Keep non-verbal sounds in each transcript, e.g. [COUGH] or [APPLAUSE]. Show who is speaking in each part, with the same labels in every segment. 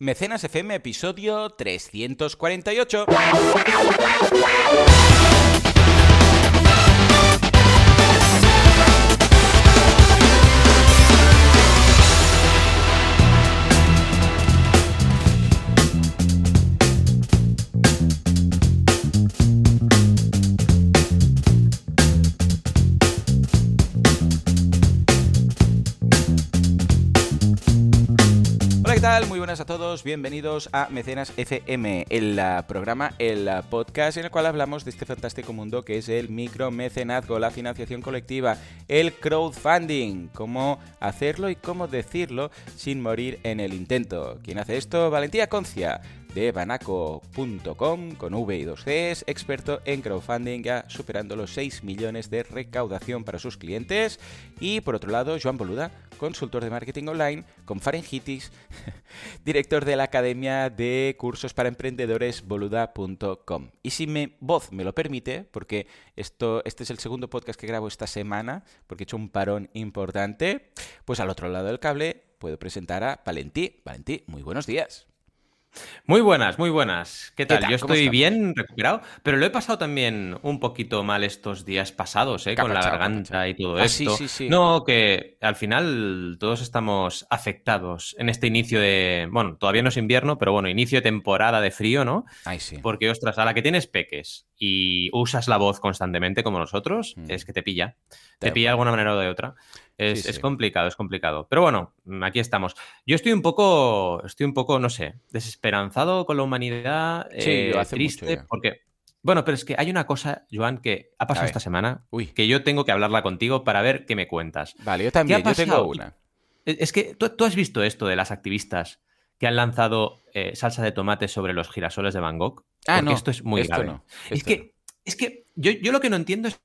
Speaker 1: Mecenas FM, episodio 348. Bienvenidos a Mecenas FM, el uh, programa, el uh, podcast en el cual hablamos de este fantástico mundo que es el micromecenazgo, la financiación colectiva, el crowdfunding, cómo hacerlo y cómo decirlo sin morir en el intento. ¿Quién hace esto? Valentía Concia de banaco.com con V y 2 Cs, experto en crowdfunding, ya superando los 6 millones de recaudación para sus clientes. Y por otro lado, Joan Boluda, consultor de marketing online con faringitis, [LAUGHS] director de la Academia de Cursos para Emprendedores boluda.com. Y si mi voz me lo permite, porque esto, este es el segundo podcast que grabo esta semana, porque he hecho un parón importante, pues al otro lado del cable puedo presentar a Valentí. Valentí, muy buenos días.
Speaker 2: Muy buenas, muy buenas. ¿Qué tal?
Speaker 1: tal?
Speaker 2: Yo
Speaker 1: ¿Cómo
Speaker 2: estoy bien recuperado, pero lo he pasado también un poquito mal estos días pasados, ¿eh? Con la garganta
Speaker 1: capachao.
Speaker 2: y todo
Speaker 1: Ah, sí,
Speaker 2: esto.
Speaker 1: sí, sí.
Speaker 2: No, que al final todos estamos afectados en este inicio de, bueno, todavía no es invierno, pero bueno, inicio de temporada de frío, ¿no?
Speaker 1: Ay, sí.
Speaker 2: Porque, ostras, a la que tienes peques y usas la voz constantemente como nosotros,
Speaker 1: Mm.
Speaker 2: es que te pilla. Te pilla de alguna manera o de otra. Es,
Speaker 1: Sí,
Speaker 2: es
Speaker 1: sí.
Speaker 2: complicado, es complicado. Pero bueno, aquí estamos. Yo estoy un poco, estoy un poco, no sé, desesperanzado con la humanidad,
Speaker 1: Sí,
Speaker 2: eh,
Speaker 1: hace
Speaker 2: triste, porque... Bueno, pero es que hay una cosa, Joan, que ha pasado esta semana,
Speaker 1: Uy.
Speaker 2: que yo tengo que hablarla contigo para ver qué me cuentas.
Speaker 1: Vale, yo también,
Speaker 2: ¿Qué ha
Speaker 1: yo tengo una.
Speaker 2: Es que tú, tú has visto esto de las activistas que han lanzado eh, salsa de tomate sobre los girasoles de Van Gogh.
Speaker 1: Ah,
Speaker 2: Porque
Speaker 1: no,
Speaker 2: esto es muy
Speaker 1: esto
Speaker 2: grave.
Speaker 1: no,
Speaker 2: Es que, es que yo, yo lo que no entiendo es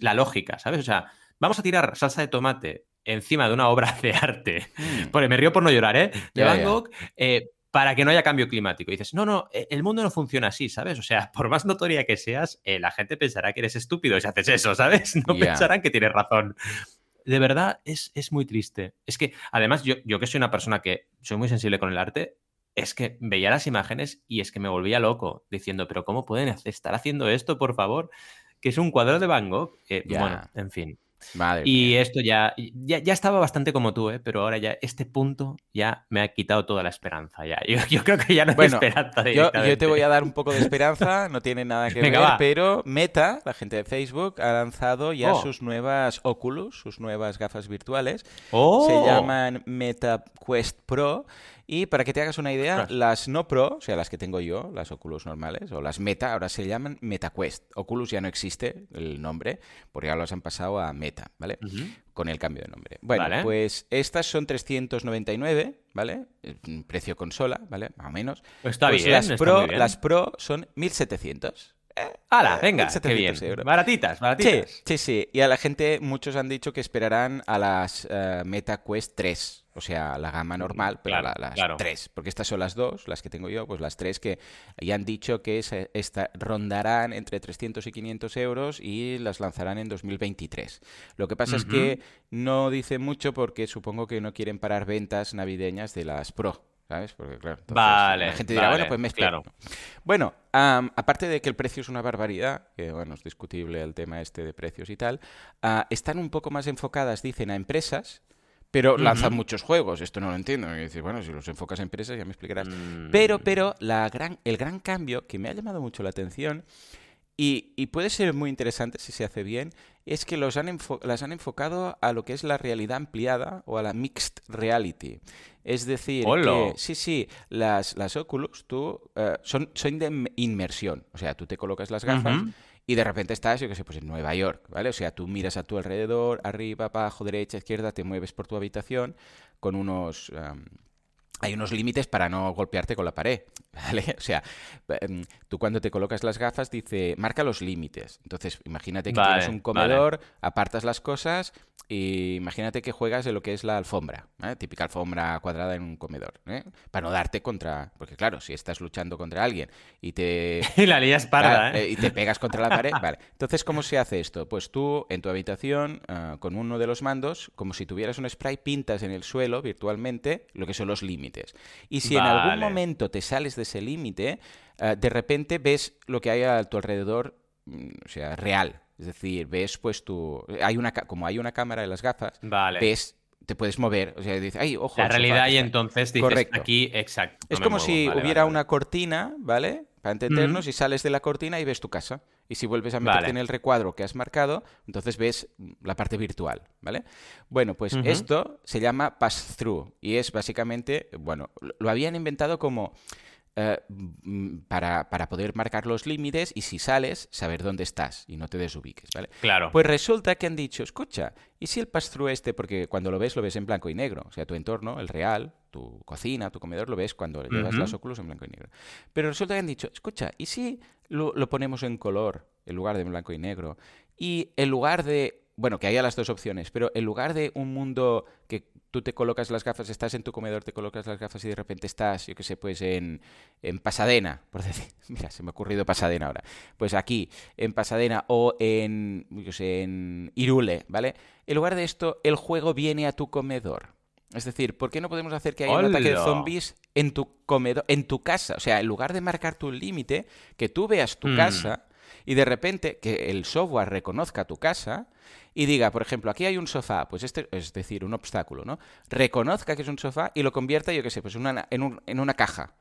Speaker 2: la lógica, ¿sabes? O sea, vamos a tirar salsa de tomate encima de una [LAUGHS] obra de arte.
Speaker 1: Mm.
Speaker 2: Porque me río por no llorar, ¿eh? De Van. Gogh, eh, para que no haya cambio climático. Y dices, no, no, eh, el mundo no funciona así, ¿sabes? O sea, [LAUGHS] por más notoria que seas, eh, la gente pensará que eres estúpido si haces eso, ¿sabes? [LAUGHS] No pensarán que tienes razón. De verdad, es, es muy triste. Es que, además, yo, yo que soy una persona que soy muy sensible con el arte, es que veía las imágenes y es que me volvía loco, diciendo, pero ¿cómo pueden estar haciendo esto, por favor? Que es un cuadro de Van Gogh. Eh. Bueno, en fin.
Speaker 1: Madre
Speaker 2: Y
Speaker 1: mía.
Speaker 2: esto ya, ya, ya estaba bastante como tú, ¿eh? pero ahora ya este punto ya me ha quitado toda la esperanza. Ya. [LAUGHS] Yo, yo creo que ya no hay
Speaker 1: Bueno,
Speaker 2: esperanza.
Speaker 1: Yo, yo te voy a dar un poco de [LAUGHS] esperanza, no tiene nada que
Speaker 2: Venga,
Speaker 1: ver,
Speaker 2: va.
Speaker 1: pero Meta, la gente de Facebook, ha lanzado ya
Speaker 2: Oh.
Speaker 1: sus nuevas Oculus, sus nuevas gafas virtuales.
Speaker 2: ¡Oh!
Speaker 1: Se llaman Meta Quest Pro. Y para que te hagas una idea, las no Pro, o sea, las que tengo yo, las Oculus normales, o las Meta, ahora se llaman MetaQuest. Oculus ya no existe el nombre, porque ya los han pasado a Meta, ¿vale? Con el cambio de nombre. Bueno,
Speaker 2: Vale.
Speaker 1: pues estas son 399, ¿vale? Precio consola, ¿vale? Más o menos.
Speaker 2: Está
Speaker 1: Pues
Speaker 2: bien,
Speaker 1: las
Speaker 2: está
Speaker 1: Pro,
Speaker 2: muy bien.
Speaker 1: las Pro son 1700.
Speaker 2: ¡Hala!
Speaker 1: eh,
Speaker 2: Venga, qué
Speaker 1: 1700
Speaker 2: bien.
Speaker 1: euros.
Speaker 2: Baratitas, baratitas.
Speaker 1: sí, sí. Y a la gente, muchos han dicho que esperarán a las eh, Meta Quest 3. O sea, la gama normal, pero
Speaker 2: claro,
Speaker 1: la- las
Speaker 2: claro.
Speaker 1: 3. Porque estas son las dos, las que tengo yo, pues las tres que ya han dicho que se- esta- rondarán entre 300 y 500 euros y las lanzarán en 2023. Lo que pasa es que no dice mucho porque supongo que no quieren parar ventas navideñas de las Pro. ¿Sabes? Porque claro, entonces,
Speaker 2: Vale,
Speaker 1: la gente dirá,
Speaker 2: vale,
Speaker 1: bueno, pues me espero.
Speaker 2: claro.
Speaker 1: Bueno, am, aparte de que el precio es una barbaridad, que bueno, es discutible el tema este de precios y tal, ah, están un poco más enfocadas, dicen, a empresas, pero lanzan muchos juegos. Esto no lo entiendo. Y dices, bueno, si los enfocas a empresas ya me explicarás.
Speaker 2: Mm.
Speaker 1: Pero, pero, la gran, el gran cambio que me ha llamado mucho la atención y, y puede ser muy interesante si se hace bien, es que los han las han enfocado a lo que es la realidad ampliada o a la mixed reality. Es decir, que sí, sí, las, las Oculus tú, eh, son, son de inmersión. O sea, tú te colocas las gafas y de repente estás, yo qué sé, pues en Nueva York, ¿vale? O sea, tú miras a tu alrededor, arriba, abajo, derecha, izquierda, te mueves por tu habitación con unos... am, hay unos límites para no golpearte con la pared. ¿Vale? [LAUGHS] O sea, em, tú cuando te colocas las gafas dice, marca los límites. Entonces, imagínate que tienes un comedor, apartas las cosas y imagínate que juegas de lo que es la alfombra, típica alfombra cuadrada en un comedor, ¿eh? para no darte contra, porque claro, si estás luchando contra alguien y te [LAUGHS]
Speaker 2: y la lías parda,
Speaker 1: ¿eh? y te pegas contra la pared, [LAUGHS] vale. Entonces, ¿cómo se hace esto? Pues tú en tu habitación ah, con uno de los mandos, como si tuvieras un spray, pintas en el suelo virtualmente lo que son los límites. Y si en algún momento te sales de ese límite, ah, de repente ves lo que hay a tu alrededor, mm, o sea, real, es decir, ves pues tu... Hay una, como hay una cámara en las gafas, ves te puedes mover. O sea, dices, ay, ojo.
Speaker 2: La realidad y entonces dices, Correcto. aquí, exacto.
Speaker 1: es como si hubiera una cortina, ¿vale? Para entendernos, y sales de la cortina y ves tu casa. Y si vuelves a meterte en el recuadro que has marcado, entonces ves la parte virtual, ¿vale? Bueno, pues esto se llama pass-through y es básicamente, bueno, lo habían inventado como eh, mm, para, poder marcar los límites y si sales, saber dónde estás y no te desubiques, ¿vale?
Speaker 2: Claro.
Speaker 1: Pues resulta que han dicho, escucha, ¿y si el pass-through este, porque cuando lo ves, lo ves en blanco y negro, o sea, tu entorno, el real, tu cocina, tu comedor, lo ves cuando le llevas las óculos en blanco y negro. Pero resulta que han dicho, escucha, ¿y si lo, lo ponemos en color en lugar de en blanco y negro? Y en lugar de bueno, que haya las dos opciones, pero en lugar de un mundo que tú te colocas las gafas, estás en tu comedor, te colocas las gafas y de repente estás, yo qué sé, pues en, en Pasadena, por decir, [LAUGHS] mira, se me ha ocurrido Pasadena ahora, pues aquí, en Pasadena o en, yo sé, en Irule, ¿vale? En lugar de esto, el juego viene a tu comedor. Es decir, ¿por qué no podemos hacer que haya un ataque de zombies en tu comedor, en tu casa? O sea, en lugar de marcar tu límite, que tú veas tu hmm. casa y de repente que el software reconozca tu casa y diga, por ejemplo, aquí hay un sofá, pues este es decir, un obstáculo, ¿no? Reconozca que es un sofá y lo convierta, yo qué sé, pues una, en, en una caja.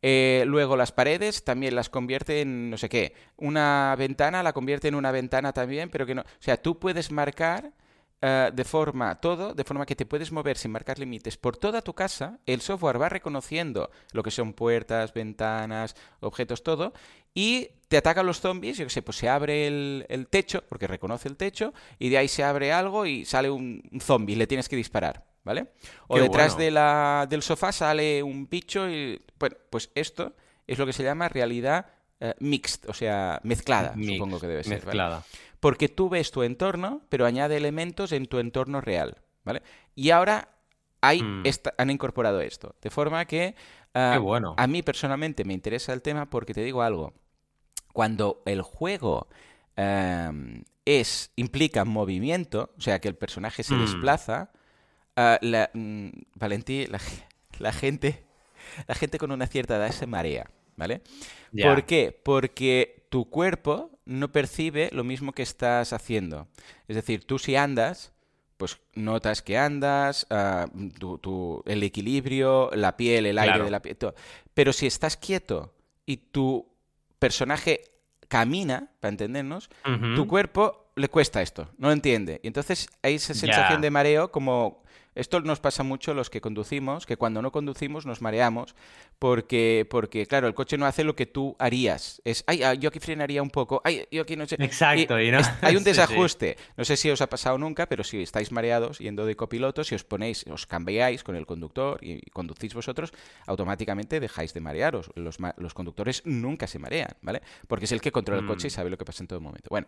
Speaker 1: Eh, luego las paredes también las convierte en no sé qué. Una ventana la convierte en una ventana también, pero que no. O sea, tú puedes marcar eh, de forma todo, de forma que te puedes mover sin marcar límites por toda tu casa. El software va reconociendo lo que son puertas, ventanas, objetos, todo, y te atacan los zombies, yo qué sé, pues se abre el, techo, porque reconoce el techo, y de ahí se abre algo y sale un, zombie, le tienes que disparar, ¿vale? O detrás de la, del sofá sale un bicho y... Bueno, pues esto es lo que se llama realidad eh, mixed, o sea, mezclada, supongo que debe ser.
Speaker 2: Mezclada
Speaker 1: porque tú ves tu entorno, pero añade elementos en tu entorno real, ¿vale? Y ahora hay hmm. han incorporado esto, de forma que
Speaker 2: ah, bueno.
Speaker 1: a mí personalmente me interesa el tema porque te digo algo, cuando el juego em, es implica movimiento, o sea que el personaje se hmm. desplaza, uh, la, mm, Valentí, [LAUGHS] la, gente, la gente con una cierta edad se marea, ¿vale? ¿Por qué? Porque tu cuerpo no percibe lo mismo que estás haciendo. Es decir, tú si andas, pues notas que andas, ah, el equilibrio, la piel, el aire de la piel. Pero si estás quieto y tu personaje camina, para entendernos, tu cuerpo le cuesta esto, no lo entiende. Y entonces hay esa sensación de mareo como esto nos pasa mucho a los que conducimos, que cuando no conducimos nos mareamos, porque, porque claro, el coche no hace lo que tú harías. Es, ay, ah, yo aquí frenaría un poco, ay, yo aquí no sé.
Speaker 2: Exacto, y, no...
Speaker 1: hay un [LAUGHS] desajuste. No sé si os ha pasado nunca, pero si estáis mareados yendo de copiloto, si os ponéis, os cambiáis con el conductor y conducís vosotros, automáticamente dejáis de marearos. Los, los conductores nunca se marean, ¿vale? Porque es el que controla el coche y mm. sabe lo que pasa en todo momento. Bueno,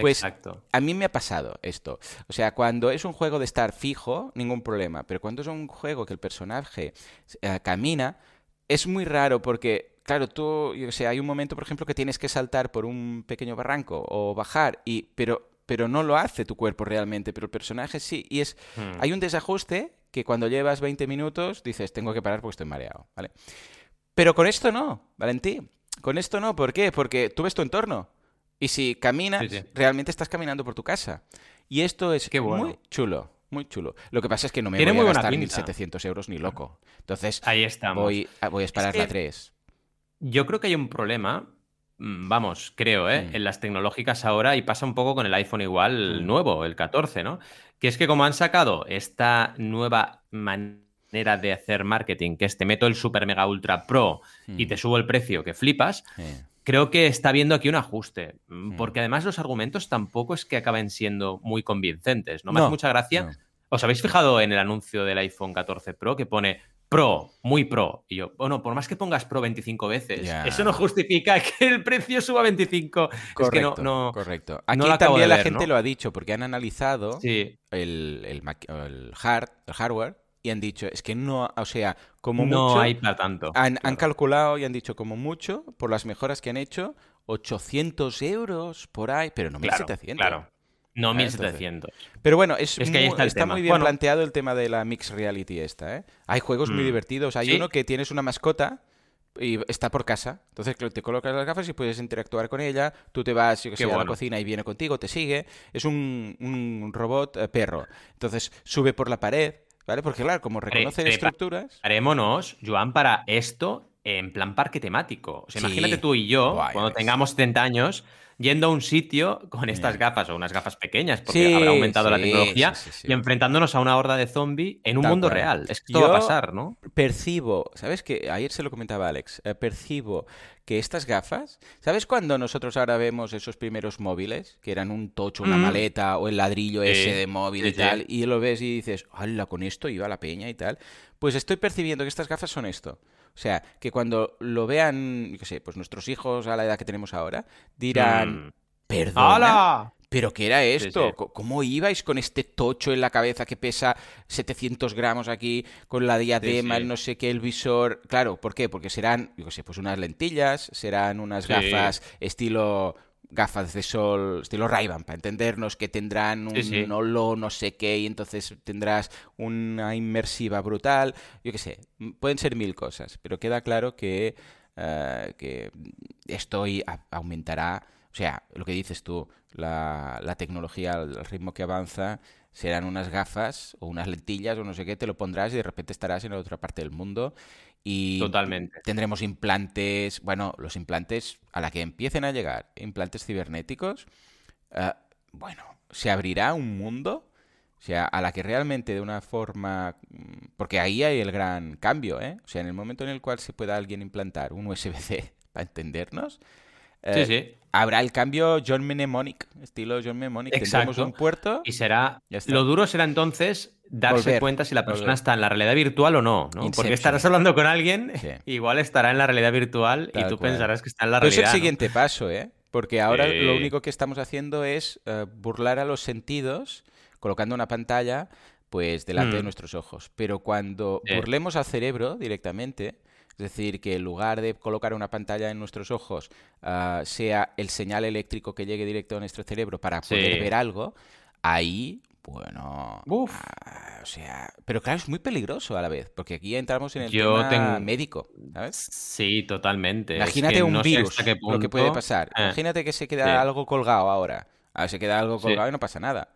Speaker 1: pues a mí me ha pasado esto. O sea, cuando es un juego de estar fijo, ningún problema. Pero cuando es un juego que el personaje eh, camina, es muy raro porque, claro, tú, yo sé, hay un momento, por ejemplo, que tienes que saltar por un pequeño barranco o bajar, y, pero, pero no lo hace tu cuerpo realmente, pero el personaje sí. Y es, hmm. hay un desajuste que cuando llevas 20 minutos dices, tengo que parar porque estoy mareado, ¿vale? Pero con esto no, Valentí. Con esto no, ¿por qué? Porque tú ves tu entorno. Y si caminas, realmente estás caminando por tu casa. Y esto es muy chulo. Muy chulo. Lo que pasa es que no me voy a gastar 1.700 euros ni loco. Entonces,
Speaker 2: Ahí estamos.
Speaker 1: Voy, a, voy a esperar la 3.
Speaker 2: Yo creo que hay un problema, mm, vamos, creo, ¿eh? Mm. en las tecnológicas ahora, y pasa un poco con el iPhone igual mm. nuevo, el 14, ¿no? Que es que como han sacado esta nueva manera de hacer marketing, que es te meto el Super Mega Ultra Pro y te subo el precio que flipas, creo que está viendo aquí un ajuste, mm, porque además los argumentos tampoco es que acaben siendo muy convincentes, ¿no? Me hace mucha gracia. ¿Os habéis fijado en el anuncio del iPhone 14 Pro que pone pro, muy pro. Y yo, bueno, por más que pongas pro 25 veces, eso no justifica [LAUGHS] que el precio suba 25.
Speaker 1: Correcto, es que no, no correcto. Aquí también la gente lo ha dicho, porque han analizado el, el, hard, el hardware y han dicho, es que no, o sea, como
Speaker 2: no
Speaker 1: mucho...
Speaker 2: hay para tanto.
Speaker 1: Han, han, calculado y han dicho, como mucho, por las mejoras que han hecho, 800 euros por ahí, pero no 1700.
Speaker 2: Claro, No 1700.
Speaker 1: Pero bueno, es, que está, muy bien planteado el tema de la mixed reality esta, ¿eh? Hay juegos muy mm. divertidos. Hay uno que tienes una mascota y está por casa. Entonces te colocas las gafas y puedes interactuar con ella. Tú te vas, yo que sé, a la cocina y viene contigo, te sigue. Es un, un robot eh, perro. Entonces sube por la pared, ¿vale? Porque claro, como reconoce estructuras...
Speaker 2: Harémonos, Joan, para esto en plan parque temático. O sea, imagínate tú y yo, cuando tengamos 70 años, yendo a un sitio con estas gafas o unas gafas pequeñas, porque habrá aumentado la tecnología, y enfrentándonos a una horda de zombie en un mundo real. Es que va a pasar, ¿no?
Speaker 1: Percibo, ¿sabes que Ayer se lo comentaba Alex, eh, percibo que estas gafas, ¿sabes cuando nosotros ahora vemos esos primeros móviles, que eran un tocho, una mm. maleta o el ladrillo ese de móvil y tal, y lo ves y dices, ¡hala, con esto iba la peña y tal! Pues estoy percibiendo que estas gafas son esto. O sea, que cuando lo vean, qué sé, pues nuestros hijos a la edad que tenemos ahora, dirán, mm. perdona, ¿pero qué era esto? ¿Cómo ibais con este tocho en la cabeza que pesa 700 gramos aquí, con la diadema, el no sé qué, el visor? Claro, ¿por qué? Porque serán, yo qué sé, pues unas lentillas, serán unas gafas estilo gafas de sol estilo ray para entendernos, que tendrán un holo no sé qué y entonces tendrás una inmersiva brutal. Yo qué sé, pueden ser mil cosas, pero queda claro que, uh, que esto aumentará, o sea, lo que dices tú, la, la tecnología, al ritmo que avanza, serán unas gafas o unas lentillas o no sé qué, te lo pondrás y de repente estarás en otra parte del mundo y
Speaker 2: Totalmente.
Speaker 1: tendremos implantes, bueno, los implantes a la que empiecen a llegar, implantes cibernéticos, uh, bueno, se abrirá un mundo, o sea, a la que realmente de una forma, mm, porque ahí hay el gran cambio, ¿eh? O sea, en el momento en el cual se pueda alguien implantar un USB-C [LAUGHS] para entendernos,
Speaker 2: sí, sí.
Speaker 1: Habrá el cambio John Mnemonic, estilo John Mnemonic. Tendremos un puerto.
Speaker 2: Y será. Lo duro será entonces darse cuenta si la persona está en la realidad virtual o no, ¿no? Porque estarás hablando con alguien, [LAUGHS] igual estará en la realidad virtual y tú pensarás que está en la realidad.
Speaker 1: Pero es el siguiente paso, ¿eh? Porque ahora lo único que estamos haciendo es eh, burlar a los sentidos colocando una pantalla pues delante de mm. nuestros ojos. Pero cuando burlemos al cerebro directamente, es decir, que en lugar de colocar una pantalla en nuestros ojos, ah, sea el señal eléctrico que llegue directo a nuestro cerebro para poder ver algo, ahí bueno, ah, o sea, pero claro, es muy peligroso a la vez, porque aquí entramos en el tema médico, ¿sabes?
Speaker 2: Sí, totalmente.
Speaker 1: Imagínate un virus, lo que puede pasar. Eh, Imagínate que se queda algo colgado ahora. A se queda algo colgado y no pasa nada,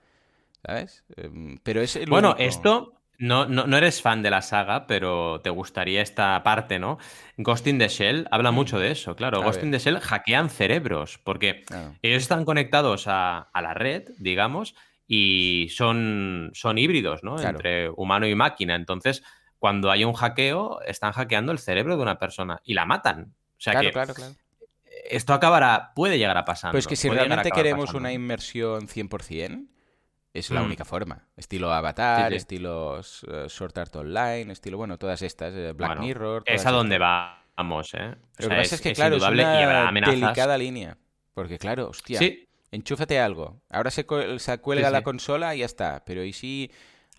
Speaker 1: ¿sabes? Em, pero es
Speaker 2: Bueno, esto no, no, eres fan de la saga, pero te gustaría esta parte, ¿no? Ghost in the Shell habla mm. mucho de eso, claro. Ghost in the Shell hackean cerebros, porque ellos están conectados a, la red, digamos, y son, son híbridos, ¿no? Entre humano y máquina. Entonces, cuando hay un hackeo, están hackeando el cerebro de una persona y la matan. O sea que claro, claro. Esto acabará, puede llegar a pasar.
Speaker 1: Pues que si realmente queremos una inmersión 100%, es la mm. única forma. Estilo Avatar, estilos uh, Sword Art Online, estilo, bueno, todas estas, eh, Black Mirror.
Speaker 2: Es a donde vamos, ¿eh?
Speaker 1: Lo que pasa es que, claro, es una delicada línea. Porque, claro, hostia, enchúfate algo. Ahora se, se cuelga la consola y ya está. Pero ¿y si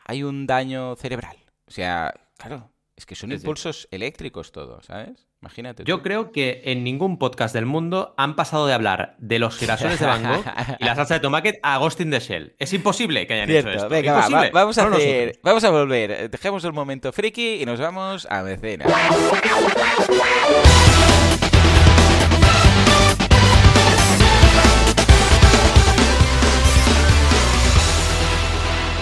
Speaker 1: hay un daño cerebral? O sea, claro, es que son impulsos eléctricos todos, ¿sabes? Imagínate.
Speaker 2: Yo creo que en ningún podcast del mundo han pasado de hablar de los girasoles de Van Gogh y la salsa de tomate a Ghost in the Shell. Es imposible que hayan hecho esto.
Speaker 1: Venga, va, vamos a hacer, vamos a volver. Dejemos el momento friki y nos vamos a mecenas.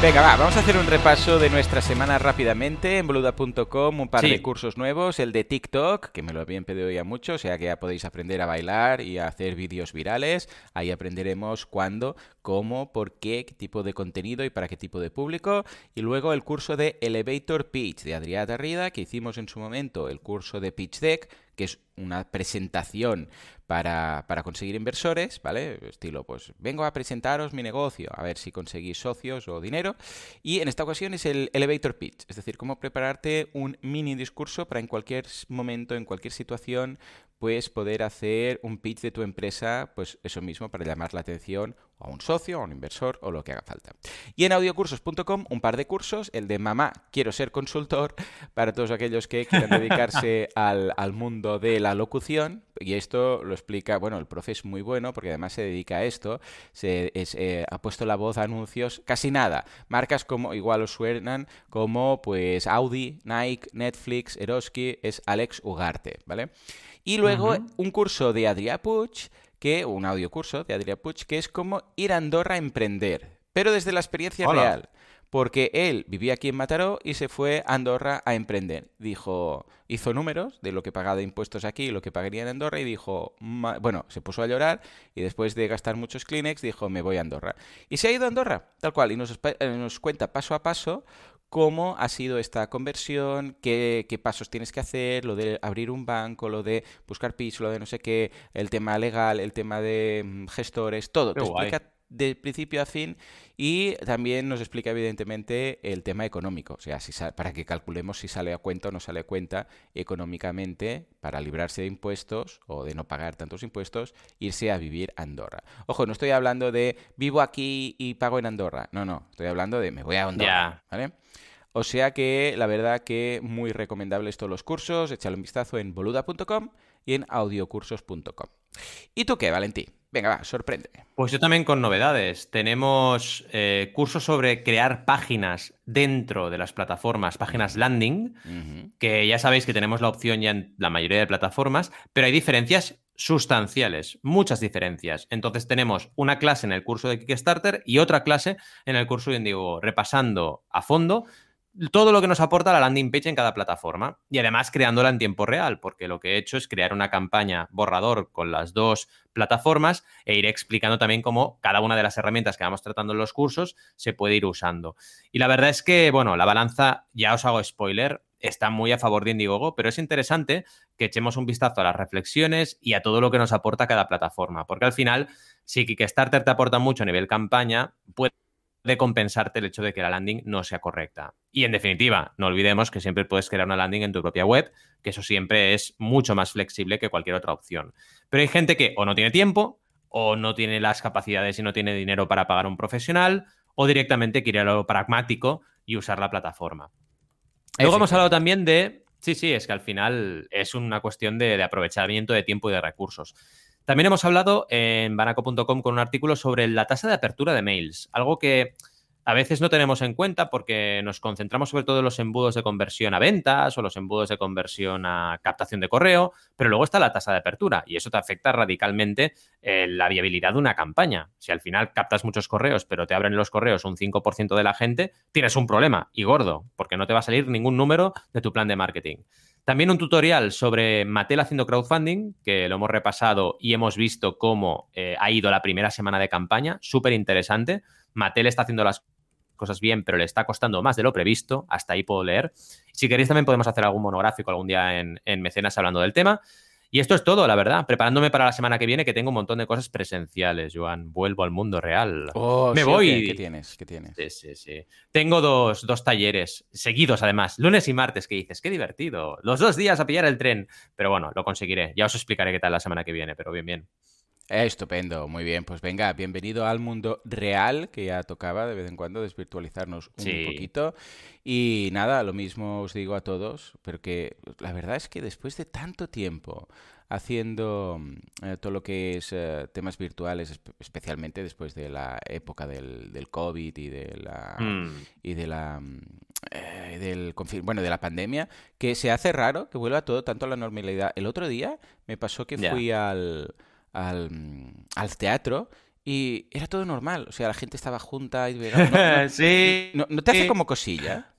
Speaker 1: Venga, va, vamos a hacer un repaso de nuestra semana rápidamente en boluda.com, un par de cursos nuevos, el de TikTok, que me lo habían pedido ya mucho, o sea que ya podéis aprender a bailar y a hacer vídeos virales, ahí aprenderemos cuándo, cómo, por qué, qué tipo de contenido y para qué tipo de público, y luego el curso de Elevator Pitch de Adrià Tarrida, que hicimos en su momento, el curso de Pitch Deck, que es una presentación para, para, conseguir inversores, ¿vale? Estilo, pues vengo a presentaros mi negocio, a ver si conseguís socios o dinero. Y en esta ocasión es el elevator pitch, es decir, cómo prepararte un mini discurso para en cualquier momento, en cualquier situación, pues poder hacer un pitch de tu empresa, pues eso mismo, para llamar la atención a un socio, a un inversor o lo que haga falta. Y en audiocursos.com un par de cursos, el de Mamá, quiero ser consultor, [LAUGHS] para todos aquellos que quieran dedicarse [LAUGHS] al, mundo de la locución. Y esto lo explica, bueno, el profe es muy bueno porque además se dedica a esto, se eh, ha puesto la voz a anuncios, casi nada. Marcas como, igual os suenan, como pues Audi, Nike, Netflix, Eroski, es Alex Ugarte, ¿vale? Y luego un curso de Adrià Puig, que, un audiocurso de Adrià Puig, que es como ir a Andorra a emprender, pero desde la experiencia real. Porque él vivía aquí en Mataró y se fue a Andorra a emprender. Dijo, hizo números de lo que pagaba de impuestos aquí y lo que pagaría en Andorra y dijo, bueno, se puso a llorar y después de gastar muchos Kleenex dijo, me voy a Andorra. Y se ha ido a Andorra, tal cual, y nos, eh, nos cuenta paso a paso cómo ha sido esta conversión, qué, pasos tienes que hacer, lo de abrir un banco, lo de buscar piso, lo de no sé qué, el tema legal, el tema de mm, gestores, todo. Te explica de principio a fin y también nos explica evidentemente el tema económico, o sea, si para que calculemos si sale a cuenta o no sale a cuenta económicamente para librarse de impuestos o de no pagar tantos impuestos, irse a vivir a Andorra. Ojo, no estoy hablando de vivo aquí y pago en Andorra, no, no, estoy hablando de me voy a Andorra, ¿vale? O sea que la verdad que muy recomendables todos los cursos, échale un vistazo en boluda.com y en audiocursos.com. ¿Y tú qué, Valentín? Venga, va, sorpréndeme.
Speaker 2: Pues yo también con novedades. Tenemos eh, cursos sobre crear páginas dentro de las plataformas, páginas landing, que ya sabéis que tenemos la opción ya en la mayoría de plataformas, pero hay diferencias sustanciales, muchas diferencias. Entonces tenemos una clase en el curso de Kickstarter y otra clase en el curso de Indigo, repasando a fondo todo lo que nos aporta la landing page en cada plataforma y además creándola en tiempo real, porque lo que he hecho es crear una campaña borrador con las dos plataformas e iré explicando también cómo cada una de las herramientas que vamos tratando en los cursos se puede ir usando. Y la verdad es que, bueno, la balanza, ya os hago spoiler, está muy a favor de Indiegogo, pero es interesante que echemos un vistazo a las reflexiones y a todo lo que nos aporta cada plataforma, porque al final, si Kickstarter te aporta mucho a nivel campaña, puede de compensarte el hecho de que la landing no sea correcta. Y en definitiva, no olvidemos que siempre puedes crear una landing en tu propia web, que eso siempre es mucho más flexible que cualquier otra opción. Pero hay gente que o no tiene tiempo, o no tiene las capacidades y no tiene dinero para pagar un profesional, o directamente quiere algo pragmático y usar la plataforma. Luego hemos hablado también de... Sí, sí, es que al final es una cuestión de, de aprovechamiento de tiempo y de recursos. También hemos hablado en banaco.com con un artículo sobre la tasa de apertura de mails, algo que a veces no tenemos en cuenta porque nos concentramos sobre todo en los embudos de conversión a ventas o los embudos de conversión a captación de correo, pero luego está la tasa de apertura y eso te afecta radicalmente eh, la viabilidad de una campaña. Si al final captas muchos correos, pero te abren los correos un 5% de la gente, tienes un problema y gordo, porque no te va a salir ningún número de tu plan de marketing. También un tutorial sobre Mattel haciendo crowdfunding, que lo hemos repasado y hemos visto cómo eh, ha ido la primera semana de campaña, súper interesante. Mattel está haciendo las cosas bien, pero le está costando más de lo previsto. Hasta ahí puedo leer. Si queréis, también podemos hacer algún monográfico algún día en, en Mecenas hablando del tema. Y esto es todo, la verdad. Preparándome para la semana que viene, que tengo un montón de cosas presenciales, Joan. Vuelvo al mundo real.
Speaker 1: Oh, Me voy. ¿Qué tienes? ¿Qué tienes?
Speaker 2: Sí, sí, sí. Tengo dos, dos, talleres seguidos, además, lunes y martes, que dices, qué divertido. Los dos días a pillar el tren. Pero bueno, lo conseguiré. Ya os explicaré qué tal la semana que viene, pero bien, bien.
Speaker 1: Estupendo, muy bien. Pues venga, bienvenido al mundo real, que ya tocaba de vez en cuando desvirtualizarnos un poquito. Y nada, lo mismo os digo a todos, pero que la verdad es que después de tanto tiempo haciendo mm, eh, todo lo que es eh, temas virtuales, especialmente después de la época del, del COVID y de la mm. y de la mm, eh, del bueno de la pandemia, que se hace raro que vuelva todo tanto a la normalidad. El otro día me pasó que fui al al, al teatro y era todo normal. O sea, la gente estaba junta y... [LAUGHS]
Speaker 2: sí.
Speaker 1: ¿No, te hace como cosilla?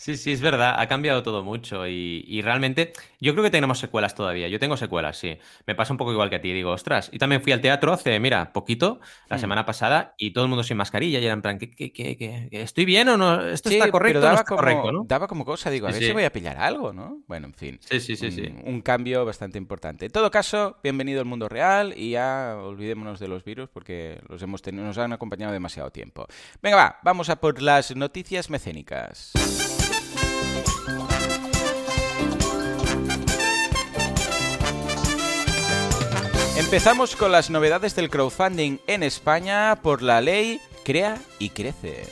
Speaker 2: Sí, sí, es verdad, ha cambiado todo mucho y, realmente yo creo que tenemos secuelas todavía. Yo tengo secuelas, sí. Me pasa un poco igual que a ti, digo, ostras. Y también fui al teatro hace, mira, poquito, la hmm. semana pasada, y todo el mundo sin mascarilla y era en plan, ¿qué, qué, qué, estoy bien o no? ¿Esto está correcto
Speaker 1: daba
Speaker 2: no está
Speaker 1: como,
Speaker 2: correcto, ¿no?
Speaker 1: Daba como cosa, digo, a ver si voy a pillar algo, ¿no? Bueno, en fin.
Speaker 2: Sí, sí, sí,
Speaker 1: un,
Speaker 2: sí.
Speaker 1: Un cambio bastante importante. En todo caso, bienvenido al mundo real y ya olvidémonos de los virus porque los hemos tenido, nos han acompañado demasiado tiempo. Venga, va, vamos a por las noticias mecénicas. Empezamos con las novedades del crowdfunding en España por la ley Crea y Crece.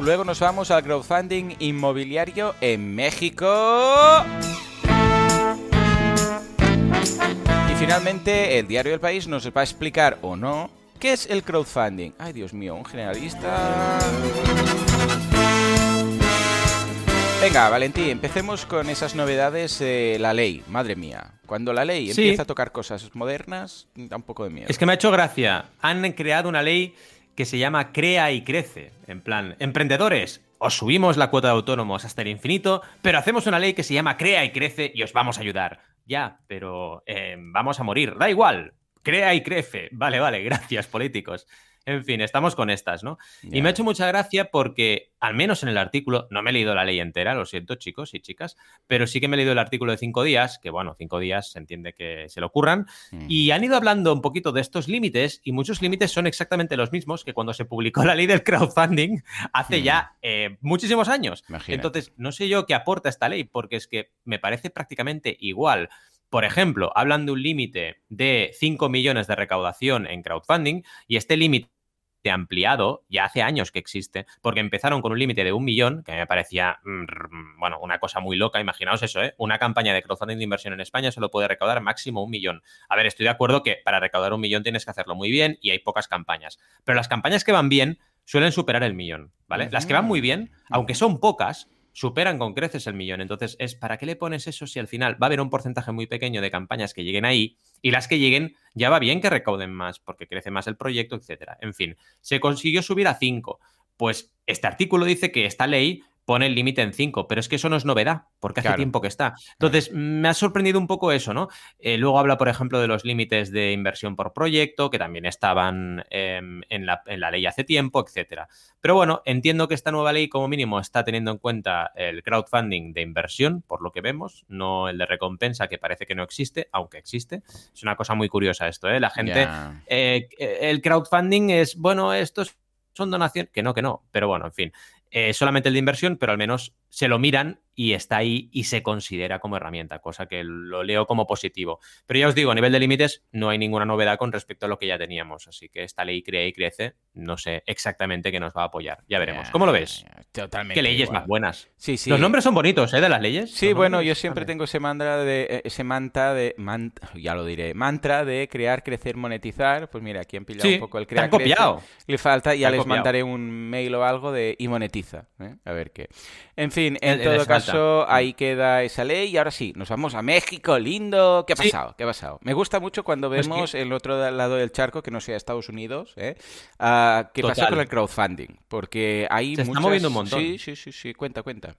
Speaker 1: Luego nos vamos al crowdfunding inmobiliario en México. Y finalmente el diario El País nos va a explicar o no qué es el crowdfunding. Ay, Dios mío, un generalista. Venga, Valentín, empecemos con esas novedades de la ley. Madre mía, cuando la ley empieza a tocar cosas modernas, da un poco de miedo.
Speaker 2: Es que me ha hecho gracia. Han creado una ley que se llama Crea y Crece. En plan, emprendedores, os subimos la cuota de autónomos hasta el infinito, pero hacemos una ley que se llama Crea y Crece y os vamos a ayudar. Ya, pero eh, vamos a morir. Da igual. Crea y crece. Vale, vale, gracias, políticos. En fin, estamos con estas, ¿no? Y me ha hecho mucha gracia porque, al menos en el artículo, no me he leído la ley entera, lo siento, chicos y chicas, pero sí que me he leído el artículo de cinco días, que bueno, cinco días se entiende que se lo ocurran, mm. y han ido hablando un poquito de estos límites, y muchos límites son exactamente los mismos que cuando se publicó la ley del crowdfunding hace mm. ya eh, muchísimos años. Entonces, no sé yo qué aporta esta ley, porque es que me parece prácticamente igual. Por ejemplo, hablan de un límite de 5 millones de recaudación en crowdfunding y este límite ampliado ya hace años que existe, porque empezaron con un límite de un millón, que me parecía, mm, bueno, una cosa muy loca, imaginaos eso, ¿eh? Una campaña de crowdfunding de inversión en España solo puede recaudar máximo un millón. A ver, estoy de acuerdo que para recaudar un millón tienes que hacerlo muy bien y hay pocas campañas, pero las campañas que van bien suelen superar el millón, ¿vale? Las que van muy bien, aunque son pocas, superan con creces el millón. Entonces, es ¿para qué le pones eso si al final va a haber un porcentaje muy pequeño de campañas que lleguen ahí y las que lleguen ya va bien que recauden más porque crece más el proyecto, etcétera? En fin, se consiguió subir a 5. Pues este artículo dice que esta ley pone el límite en 5, pero es que eso no es novedad, porque hace tiempo que está. Entonces, me ha sorprendido un poco eso, ¿no? Eh, luego habla, por ejemplo, de los límites de inversión por proyecto, que también estaban em, en, la, ley hace tiempo, etcétera. Pero bueno, entiendo que esta nueva ley, como mínimo, está teniendo en cuenta el crowdfunding de inversión, por lo que vemos, no el de recompensa, que parece que no existe, aunque existe. Es una cosa muy curiosa esto, ¿eh? La gente. Eh, el crowdfunding es, bueno, estos son donaciones, que no, que no, pero bueno, en fin, eh, solamente el de inversión, pero al menos se lo miran y está ahí y se considera como herramienta, cosa que lo leo como positivo. Pero ya os digo, a nivel de límites no hay ninguna novedad con respecto a lo que ya teníamos, así que esta ley crea y crece, no sé exactamente qué nos va a apoyar, ya veremos. ¿Cómo lo ves?
Speaker 1: Totalmente.
Speaker 2: ¿Qué leyes más buenas?
Speaker 1: Sí, sí.
Speaker 2: Los nombres son bonitos, ¿eh? De las leyes.
Speaker 1: Sí, bueno, yo siempre tengo ese mantra de eh, ese manta de [LAUGHS] ya lo diré, mantra de crear, crecer, monetizar. Pues mira, aquí han pillado un poco el crear,
Speaker 2: copiado.
Speaker 1: Le falta, ya les mandaré un mail o algo de y monetiza, ¿eh? a ver qué. En fin, en todo caso, ahí queda esa ley. Y ahora sí, nos vamos a México, lindo. ¿Qué ha pasado? ¿Qué ha pasado? Me gusta mucho cuando vemos el otro lado del charco, que no sea Estados Unidos, ¿eh? Ah, ¿Qué pasa con el crowdfunding? Porque hay
Speaker 2: Se está moviendo un montón.
Speaker 1: Sí, sí, sí, sí. Cuenta, cuenta.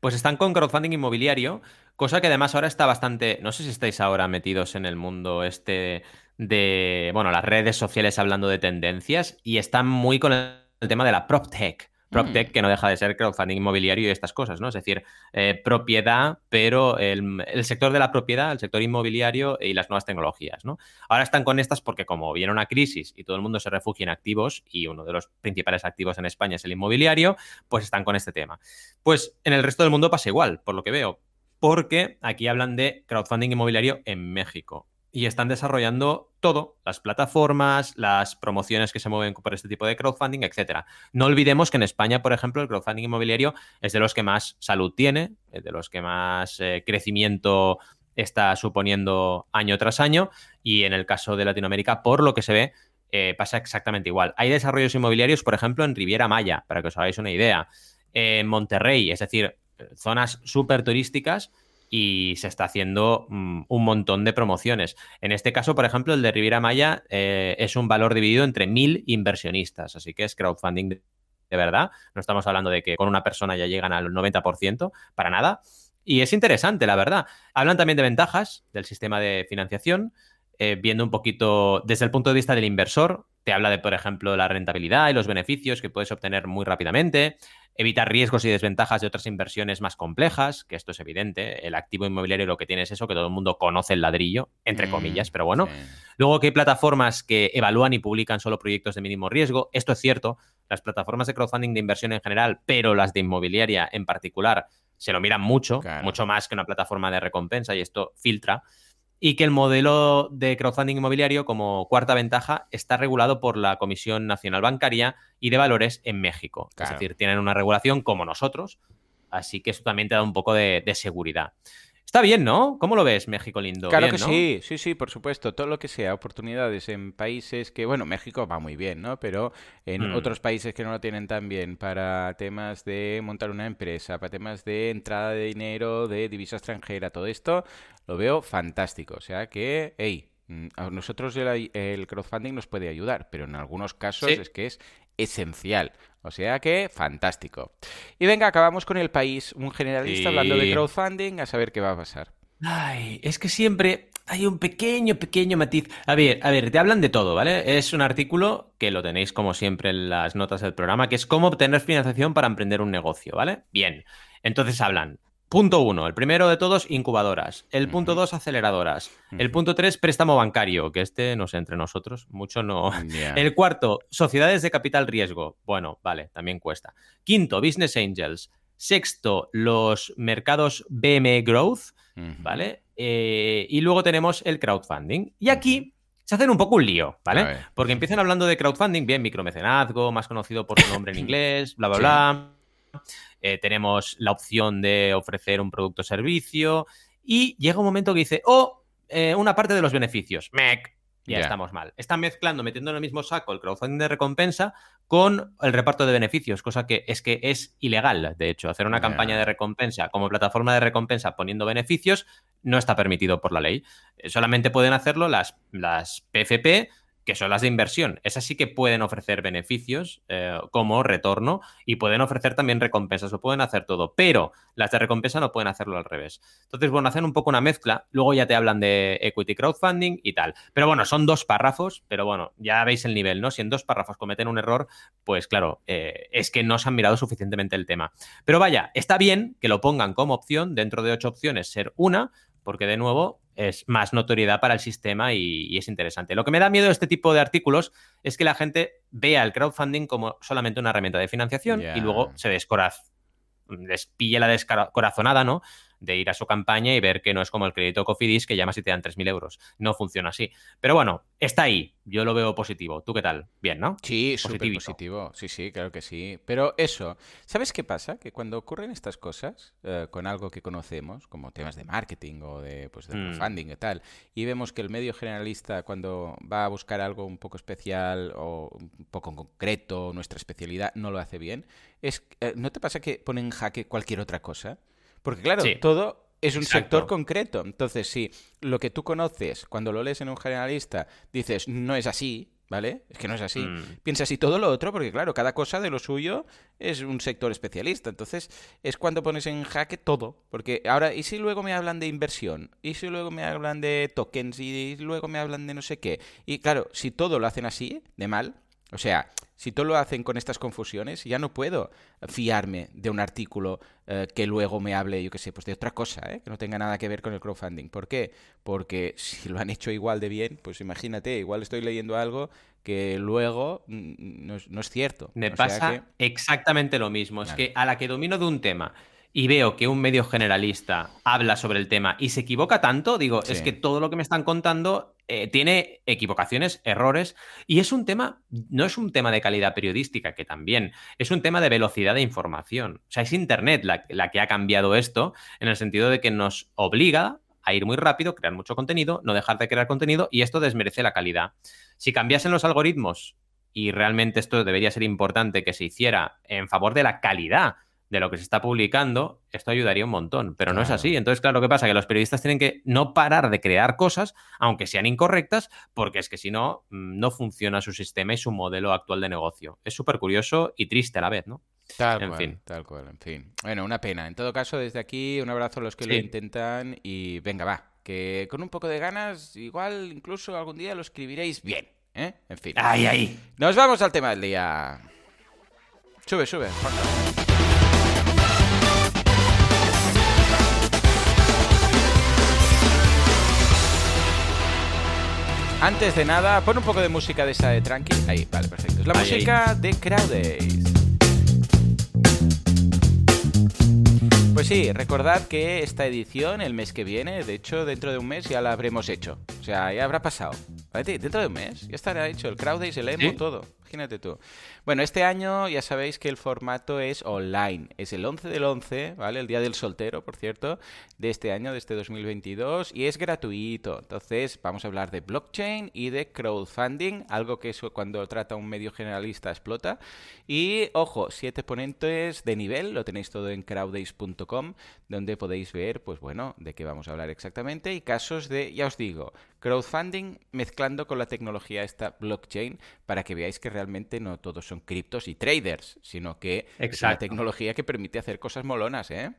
Speaker 2: Pues están con crowdfunding inmobiliario, cosa que además ahora está bastante. No sé si estáis ahora metidos en el mundo este de. Bueno, las redes sociales hablando de tendencias y están muy con el tema de la PropTech. PropTech, mm. que no deja de ser crowdfunding inmobiliario y estas cosas, ¿no? Es decir, eh, propiedad, pero el, sector de la propiedad, el sector inmobiliario y las nuevas tecnologías, ¿no? Ahora están con estas porque como viene una crisis y todo el mundo se refugia en activos y uno de los principales activos en España es el inmobiliario, pues están con este tema. Pues en el resto del mundo pasa igual, por lo que veo, porque aquí hablan de crowdfunding inmobiliario en México y están desarrollando todo, las plataformas, las promociones que se mueven por este tipo de crowdfunding, etcétera. No olvidemos que en España, por ejemplo, el crowdfunding inmobiliario es de los que más salud tiene, es de los que más eh, crecimiento está suponiendo año tras año y en el caso de Latinoamérica, por lo que se ve, eh, pasa exactamente igual. Hay desarrollos inmobiliarios, por ejemplo, en Riviera Maya, para que os hagáis una idea, en Monterrey, es decir, zonas súper turísticas y se está haciendo mm, un montón de promociones. En este caso, por ejemplo, el de Riviera Maya eh, es un valor dividido entre mil inversionistas, así que es crowdfunding de, verdad. No estamos hablando de que con una persona ya llegan al 90%, para nada. Y es interesante, la verdad. Hablan también de ventajas del sistema de financiación, eh, viendo un poquito desde el punto de vista del inversor. Te habla de, por ejemplo, la rentabilidad y los beneficios que puedes obtener muy rápidamente evitar riesgos y desventajas de otras inversiones más complejas, que esto es evidente. El activo inmobiliario lo que tiene es eso, que todo el mundo conoce el ladrillo, entre mm, comillas, pero bueno. Luego que hay plataformas que evalúan y publican solo proyectos de mínimo riesgo. Esto es cierto. Las plataformas de crowdfunding de inversión en general, pero las de inmobiliaria en particular, se lo miran mucho, mucho más que una plataforma de recompensa y esto filtra y que el modelo de crowdfunding inmobiliario, como cuarta ventaja, está regulado por la Comisión Nacional Bancaria y de Valores en México. Es decir, tienen una regulación como nosotros, así que eso también te da un poco de, seguridad. Está bien, ¿no? ¿Cómo lo ves, México lindo?
Speaker 1: Claro que sí, sí, sí, por supuesto. Todo lo que sea oportunidades en países que, bueno, México va muy bien, ¿no? Pero en mm. otros países que no lo tienen tan bien para temas de montar una empresa, para temas de entrada de dinero, de divisa extranjera, todo esto, lo veo fantástico. O sea que, hey, mm, a nosotros el, crowdfunding nos puede ayudar, pero en algunos casos es que es esencial. O sea que, fantástico. Y venga, acabamos con el país, un generalista hablando de crowdfunding, a saber qué va a pasar.
Speaker 2: Ay, es que siempre hay un pequeño, pequeño matiz. A ver, a ver, te hablan de todo, ¿vale? Es un artículo que lo tenéis como siempre en las notas del programa, que es cómo obtener financiación para emprender un negocio, ¿vale? Bien. Entonces hablan Punto uno, el primero de todos, incubadoras. El punto dos, aceleradoras. El punto tres, préstamo bancario, que este no sé entre nosotros, mucho no. El cuarto, sociedades de capital riesgo. Bueno, vale, también cuesta. Quinto, business angels. Sexto, los mercados BME Growth, ¿vale? Eh, y luego tenemos el crowdfunding. Y aquí se hacen un poco un lío, ¿vale? Porque empiezan hablando de crowdfunding, bien, micromecenazgo, más conocido por su nombre en [COUGHS] inglés, bla, bla, bla. Eh, tenemos la opción de ofrecer un producto o servicio y llega un momento que dice, oh, eh, una parte de los beneficios, MEC, ya estamos mal. Están mezclando, metiendo en el mismo saco el crowdfunding de recompensa con el reparto de beneficios, cosa que es que es ilegal, de hecho, hacer una campaña de recompensa como plataforma de recompensa poniendo beneficios no está permitido por la ley. Eh, solamente pueden hacerlo las, las PFP que son las de inversión. Esas sí que pueden ofrecer beneficios eh, como retorno y pueden ofrecer también recompensas, lo pueden hacer todo, pero las de recompensa no pueden hacerlo al revés. Entonces, bueno, hacen un poco una mezcla, luego ya te hablan de equity crowdfunding y tal. Pero bueno, son dos párrafos, pero bueno, ya veis el nivel, ¿no? Si en dos párrafos cometen un error, pues claro, eh, es que no se han mirado suficientemente el tema. Pero vaya, está bien que lo pongan como opción, dentro de ocho opciones, ser una, porque de nuevo es más notoriedad para el sistema y, es interesante. Lo que me da miedo de este tipo de artículos es que la gente vea el crowdfunding como solamente una herramienta de financiación y luego se descoraz, les pille la descorazonada, ¿no? De ir a su campaña y ver que no es como el crédito Cofidis que llamas y te dan 3.000 euros. No funciona así. Pero bueno, está ahí. Yo lo veo positivo. ¿Tú qué tal? Bien, ¿no?
Speaker 1: Sí, súper positivo. Sí, sí, claro que sí. Pero eso, ¿sabes qué pasa? Que cuando ocurren estas cosas eh, con algo que conocemos, como temas de marketing o de, pues, de mm. funding y tal, y vemos que el medio generalista cuando va a buscar algo un poco especial o un poco concreto, nuestra especialidad, no lo hace bien, es, eh, ¿no te pasa que ponen en jaque cualquier otra cosa? Porque claro, todo es un sector concreto. Entonces, si lo que tú conoces, cuando lo lees en un generalista, dices, no es así, ¿vale? Es que no es así. Mm. Piensa así todo lo otro, porque claro, cada cosa de lo suyo es un sector especialista. Entonces, es cuando pones en jaque todo. Porque ahora, ¿y si luego me hablan de inversión? ¿Y si luego me hablan de tokens? ¿Y luego me hablan de no sé qué? Y claro, si todo lo hacen así, de mal, o sea, si todo lo hacen con estas confusiones, ya no puedo fiarme de un artículo eh, que luego me hable, yo qué sé, pues de otra cosa, ¿eh? que no tenga nada que ver con el crowdfunding. ¿Por qué? Porque [LAUGHS] si lo han hecho igual de bien, pues imagínate, igual estoy leyendo algo que luego mm, no es, cierto.
Speaker 2: Me pasa exactamente lo mismo. Es que a la que domino de un tema y veo que un medio generalista habla sobre el tema y se equivoca tanto, digo, es que todo lo que me están contando eh, tiene equivocaciones, errores, y es un tema, no es un tema de calidad periodística, que también, es un tema de velocidad de información. O sea, es Internet la, la que ha cambiado esto, en el sentido de que nos obliga a ir muy rápido, crear mucho contenido, no dejar de crear contenido, y esto desmerece la calidad. Si cambiasen los algoritmos, y realmente esto debería ser importante que se hiciera en favor de la calidad de lo que se está publicando, esto ayudaría un montón, pero no es así. Entonces, claro, ¿qué pasa? Que los periodistas tienen que no parar de crear cosas, aunque sean incorrectas, porque es que si no, mm, no funciona su sistema y su modelo actual de negocio. Es súper curioso y triste a la vez, ¿no?
Speaker 1: Tal en cual, fin. tal cual, en fin. Bueno, una pena. En todo caso, desde aquí, un abrazo a los que lo intentan y venga, va, que con un poco de ganas, igual incluso algún día lo escribiréis bien, ¿eh? En fin.
Speaker 2: Ay, ay.
Speaker 1: Nos vamos al tema del día. Sube, sube. Antes de nada, pon un poco de música de esa de Tranqui. Ahí, vale, perfecto. Es la música de Crowdays. Pues sí, recordad que esta edición, el mes que viene, de hecho, dentro de un mes ya la habremos hecho. O sea, ya habrá pasado. Dentro de un mes ya estará hecho el Crowdays, el emo, todo. Imagínate tú. Bueno, este año ya sabéis que el formato es online. Es el 11 del 11, ¿vale? El día del soltero, por cierto, de este año, de este 2022, y es gratuito. Entonces, vamos a hablar de blockchain y de crowdfunding, algo que eso cuando trata un medio generalista explota. Y, ojo, siete ponentes de nivel, lo tenéis todo en crowdays.com, donde podéis ver, pues bueno, de qué vamos a hablar exactamente y casos de, ya os digo, crowdfunding mezclando con la tecnología esta blockchain para que veáis que realmente no todos son criptos y traders, sino que es una tecnología que permite hacer cosas molonas, ¿eh?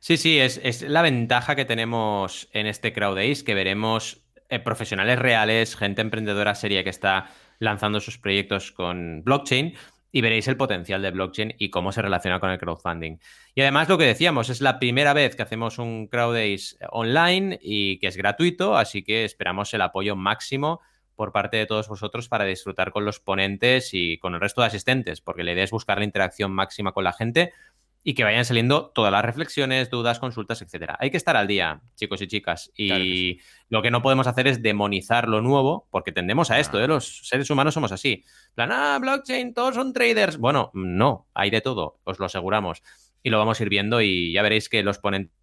Speaker 2: Sí, sí, es, la ventaja que tenemos en este CrowdAce, que veremos eh, profesionales reales, gente emprendedora seria que está lanzando sus proyectos con blockchain y veréis el potencial de blockchain y cómo se relaciona con el crowdfunding. Y además lo que decíamos, es la primera vez que hacemos un CrowdAce online y que es gratuito, así que esperamos el apoyo máximo por parte de todos vosotros para disfrutar con los ponentes y con el resto de asistentes, porque la idea es buscar la interacción máxima con la gente y que vayan saliendo todas las reflexiones, dudas, consultas, etcétera. Hay que estar al día, chicos y chicas. Y lo que no podemos hacer es demonizar lo nuevo, porque tendemos a esto, ¿eh? Los seres humanos somos así. plan, ah, blockchain, todos son traders. Bueno, no, hay de todo, os lo aseguramos. Y lo vamos a ir viendo y ya veréis que los ponentes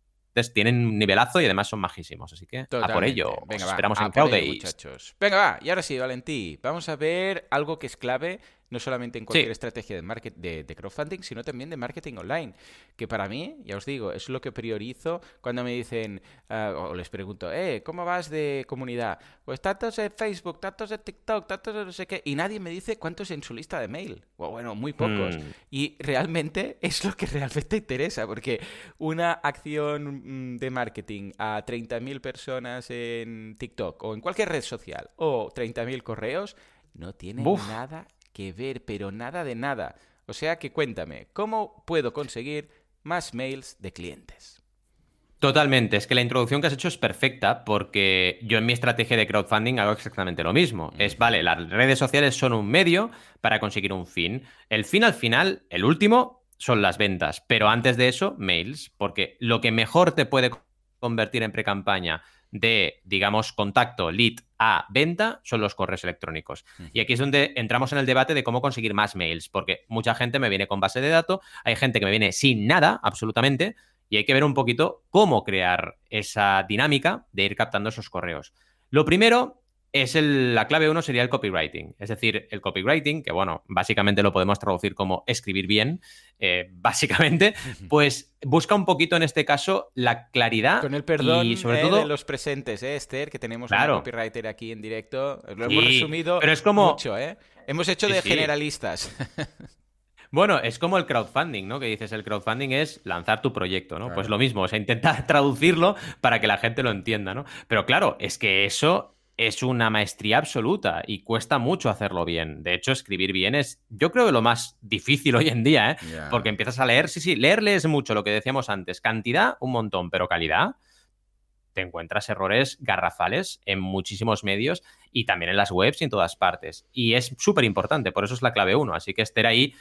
Speaker 2: tienen un nivelazo y además son majísimos. Así que a por ello. Venga, esperamos en
Speaker 1: muchachos. Venga, va. Y ahora sí, Valentí. Vamos a ver algo que es clave no solamente en cualquier estrategia de, market, de, crowdfunding, sino también de marketing online. Que para mí, ya os digo, es lo que priorizo cuando me dicen, ah, o les pregunto, eh, ¿cómo vas de comunidad? Pues tantos en Facebook, tantos en TikTok, tantos en no sé qué, y nadie me dice cuántos en su lista de mail. O bueno, muy pocos. Mm. Y realmente [LAUGHS] es lo que realmente interesa, porque una acción mm, de marketing a 30.000 personas en TikTok o en cualquier red social o 30.000 correos no tiene nada que ver, pero nada de nada. O sea que cuéntame, ¿cómo puedo conseguir más mails de clientes?
Speaker 2: Totalmente, es que la introducción que has hecho es perfecta porque yo en mi estrategia de crowdfunding hago exactamente lo mismo. Es, vale, las redes sociales son un medio para conseguir un fin. El fin al final, el último, son las ventas, pero antes de eso, mails, porque lo que mejor te puede convertir en pre-campaña de, digamos, contacto, lead a venta son los correos electrónicos. Y aquí es donde entramos en el debate de cómo conseguir más mails, porque mucha gente me viene con base de datos, hay gente que me viene sin nada, absolutamente, y hay que ver un poquito cómo crear esa dinámica de ir captando esos correos. Lo primero es la clave uno sería el copywriting. Es decir, el copywriting, que bueno, básicamente lo podemos traducir como escribir bien, eh, [LAUGHS] básicamente, pues busca un poquito en este caso la claridad.
Speaker 1: Con el perdón y sobre eh, todo... de los presentes, ¿eh, Esther, que tenemos un copywriter aquí en directo. Lo hemos resumido pero es como... mucho, ¿eh? Hemos hecho de generalistas. [LAUGHS]
Speaker 2: Bueno, es como el crowdfunding, ¿no? Que dices, el crowdfunding es lanzar tu proyecto, ¿no? Pues lo mismo, o sea, intentar [LAUGHS] traducirlo para que la gente lo entienda, ¿no? Pero claro, es que eso es una maestría absoluta y cuesta mucho hacerlo bien. De hecho, escribir bien es, yo creo que lo más difícil hoy en día, ¿eh? Porque empiezas a leer, sí, sí, leerle es mucho, lo que decíamos antes, cantidad, un montón, pero calidad, te encuentras errores garrafales en muchísimos medios y también en las webs y en todas partes. Y es súper importante, por eso es la clave uno. Así que Esther ahí,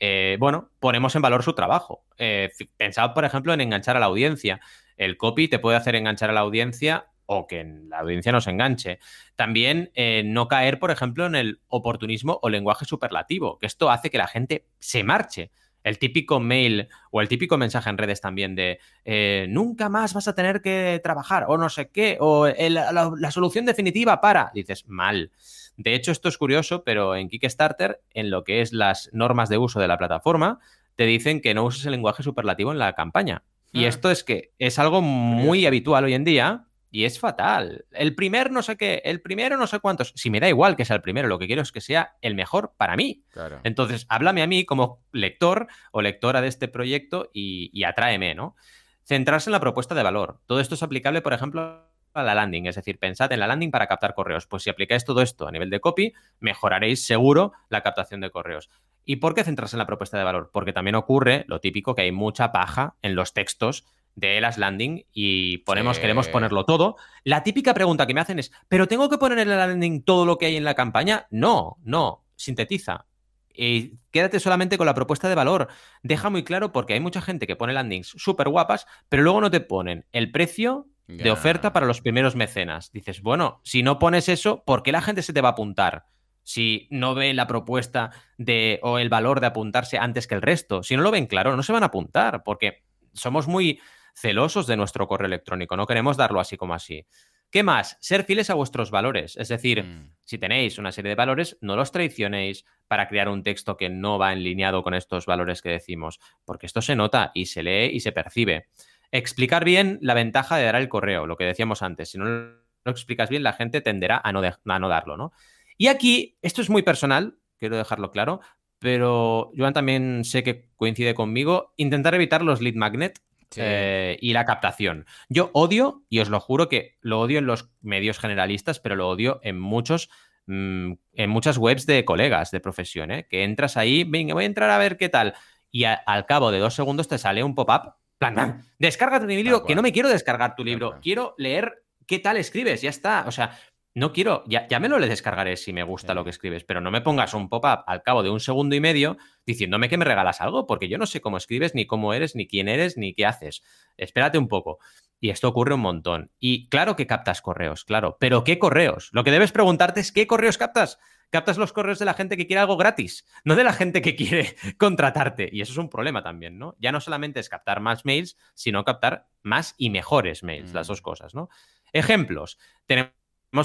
Speaker 2: eh, bueno, ponemos en valor su trabajo. Eh, pensad, por ejemplo, en enganchar a la audiencia. El copy te puede hacer enganchar a la audiencia o que la audiencia nos enganche. También eh, no caer, por ejemplo, en el oportunismo o lenguaje superlativo, que esto hace que la gente se marche. El típico mail o el típico mensaje en redes también de eh, nunca más vas a tener que trabajar o no sé qué, o la, solución definitiva para. Dices, mal. De hecho, esto es curioso, pero en Kickstarter, en lo que es las normas de uso de la plataforma, te dicen que no uses el lenguaje superlativo en la campaña. Y
Speaker 1: Ah.
Speaker 2: esto es que es algo muy habitual hoy en día y es fatal. El primer no sé qué, el primero no sé cuántos. Si me da igual que sea el primero, lo que quiero es que sea el mejor para mí.
Speaker 1: Claro.
Speaker 2: Entonces, háblame a mí como lector o lectora de este proyecto y, y atráeme, ¿no? Centrarse en la propuesta de valor. Todo esto es aplicable, por ejemplo, a la landing, es decir, pensad en la landing para captar correos. Pues si aplicáis todo esto a nivel de copy, mejoraréis seguro la captación de correos. ¿Y por qué centrarse en la propuesta de valor? Porque también ocurre lo típico que hay mucha paja en los textos de las landing y ponemos,
Speaker 1: Sí.
Speaker 2: queremos ponerlo todo. La típica pregunta que me hacen es, ¿pero tengo que poner en la landing todo lo que hay en la campaña? No, no, sintetiza. Y quédate solamente con la propuesta de valor. Deja muy claro porque hay mucha gente que pone landings súper guapas, pero luego no te ponen el precio de oferta para los primeros mecenas. Dices, bueno, si no pones eso, ¿por qué la gente se te va a apuntar? Si no ve la propuesta de o el valor de apuntarse antes que el resto. Si no lo ven claro, no se van a apuntar, porque somos muy celosos de nuestro correo electrónico, no queremos darlo así como así. ¿Qué más? Ser fieles a vuestros valores. Es decir,
Speaker 1: Mm.
Speaker 2: si tenéis una serie de valores, no los traicionéis para crear un texto que no va enlineado con estos valores que decimos, porque esto se nota y se lee y se percibe. Explicar bien la ventaja de dar el correo, lo que decíamos antes. Si no lo explicas bien, la gente tenderá a no, de- a no darlo, ¿no? Y aquí, esto es muy personal, quiero dejarlo claro, pero Joan también sé que coincide conmigo, intentar evitar los lead magnet
Speaker 1: Sí.
Speaker 2: eh, y la captación. Yo odio, y os lo juro que lo odio en los medios generalistas, pero lo odio en muchos mm, en muchas webs de colegas de profesión, ¿eh? que entras ahí, venga, voy a entrar a ver qué tal, y a- al cabo de dos segundos te sale un pop-up, plan, plan, descárgate mi libro, que no me quiero descargar tu libro, quiero leer qué tal escribes, ya está, o sea, no quiero, ya, ya me lo le descargaré si me gusta
Speaker 1: Sí.
Speaker 2: lo que escribes, pero no me pongas un pop-up al cabo de un segundo y medio diciéndome que me regalas algo, porque yo no sé cómo escribes, ni cómo eres, ni quién eres, ni qué haces. Espérate un poco. Y esto ocurre un montón. Y claro que captas correos, claro, pero ¿qué correos? Lo que debes preguntarte es ¿qué correos captas? Captas los correos de la gente que quiere algo gratis, no de la gente que quiere [LAUGHS] contratarte. Y eso es un problema también, ¿no? Ya no solamente es captar más mails, sino captar más y mejores mails, las
Speaker 1: Mm.
Speaker 2: dos cosas, ¿no? Ejemplos. Tenemos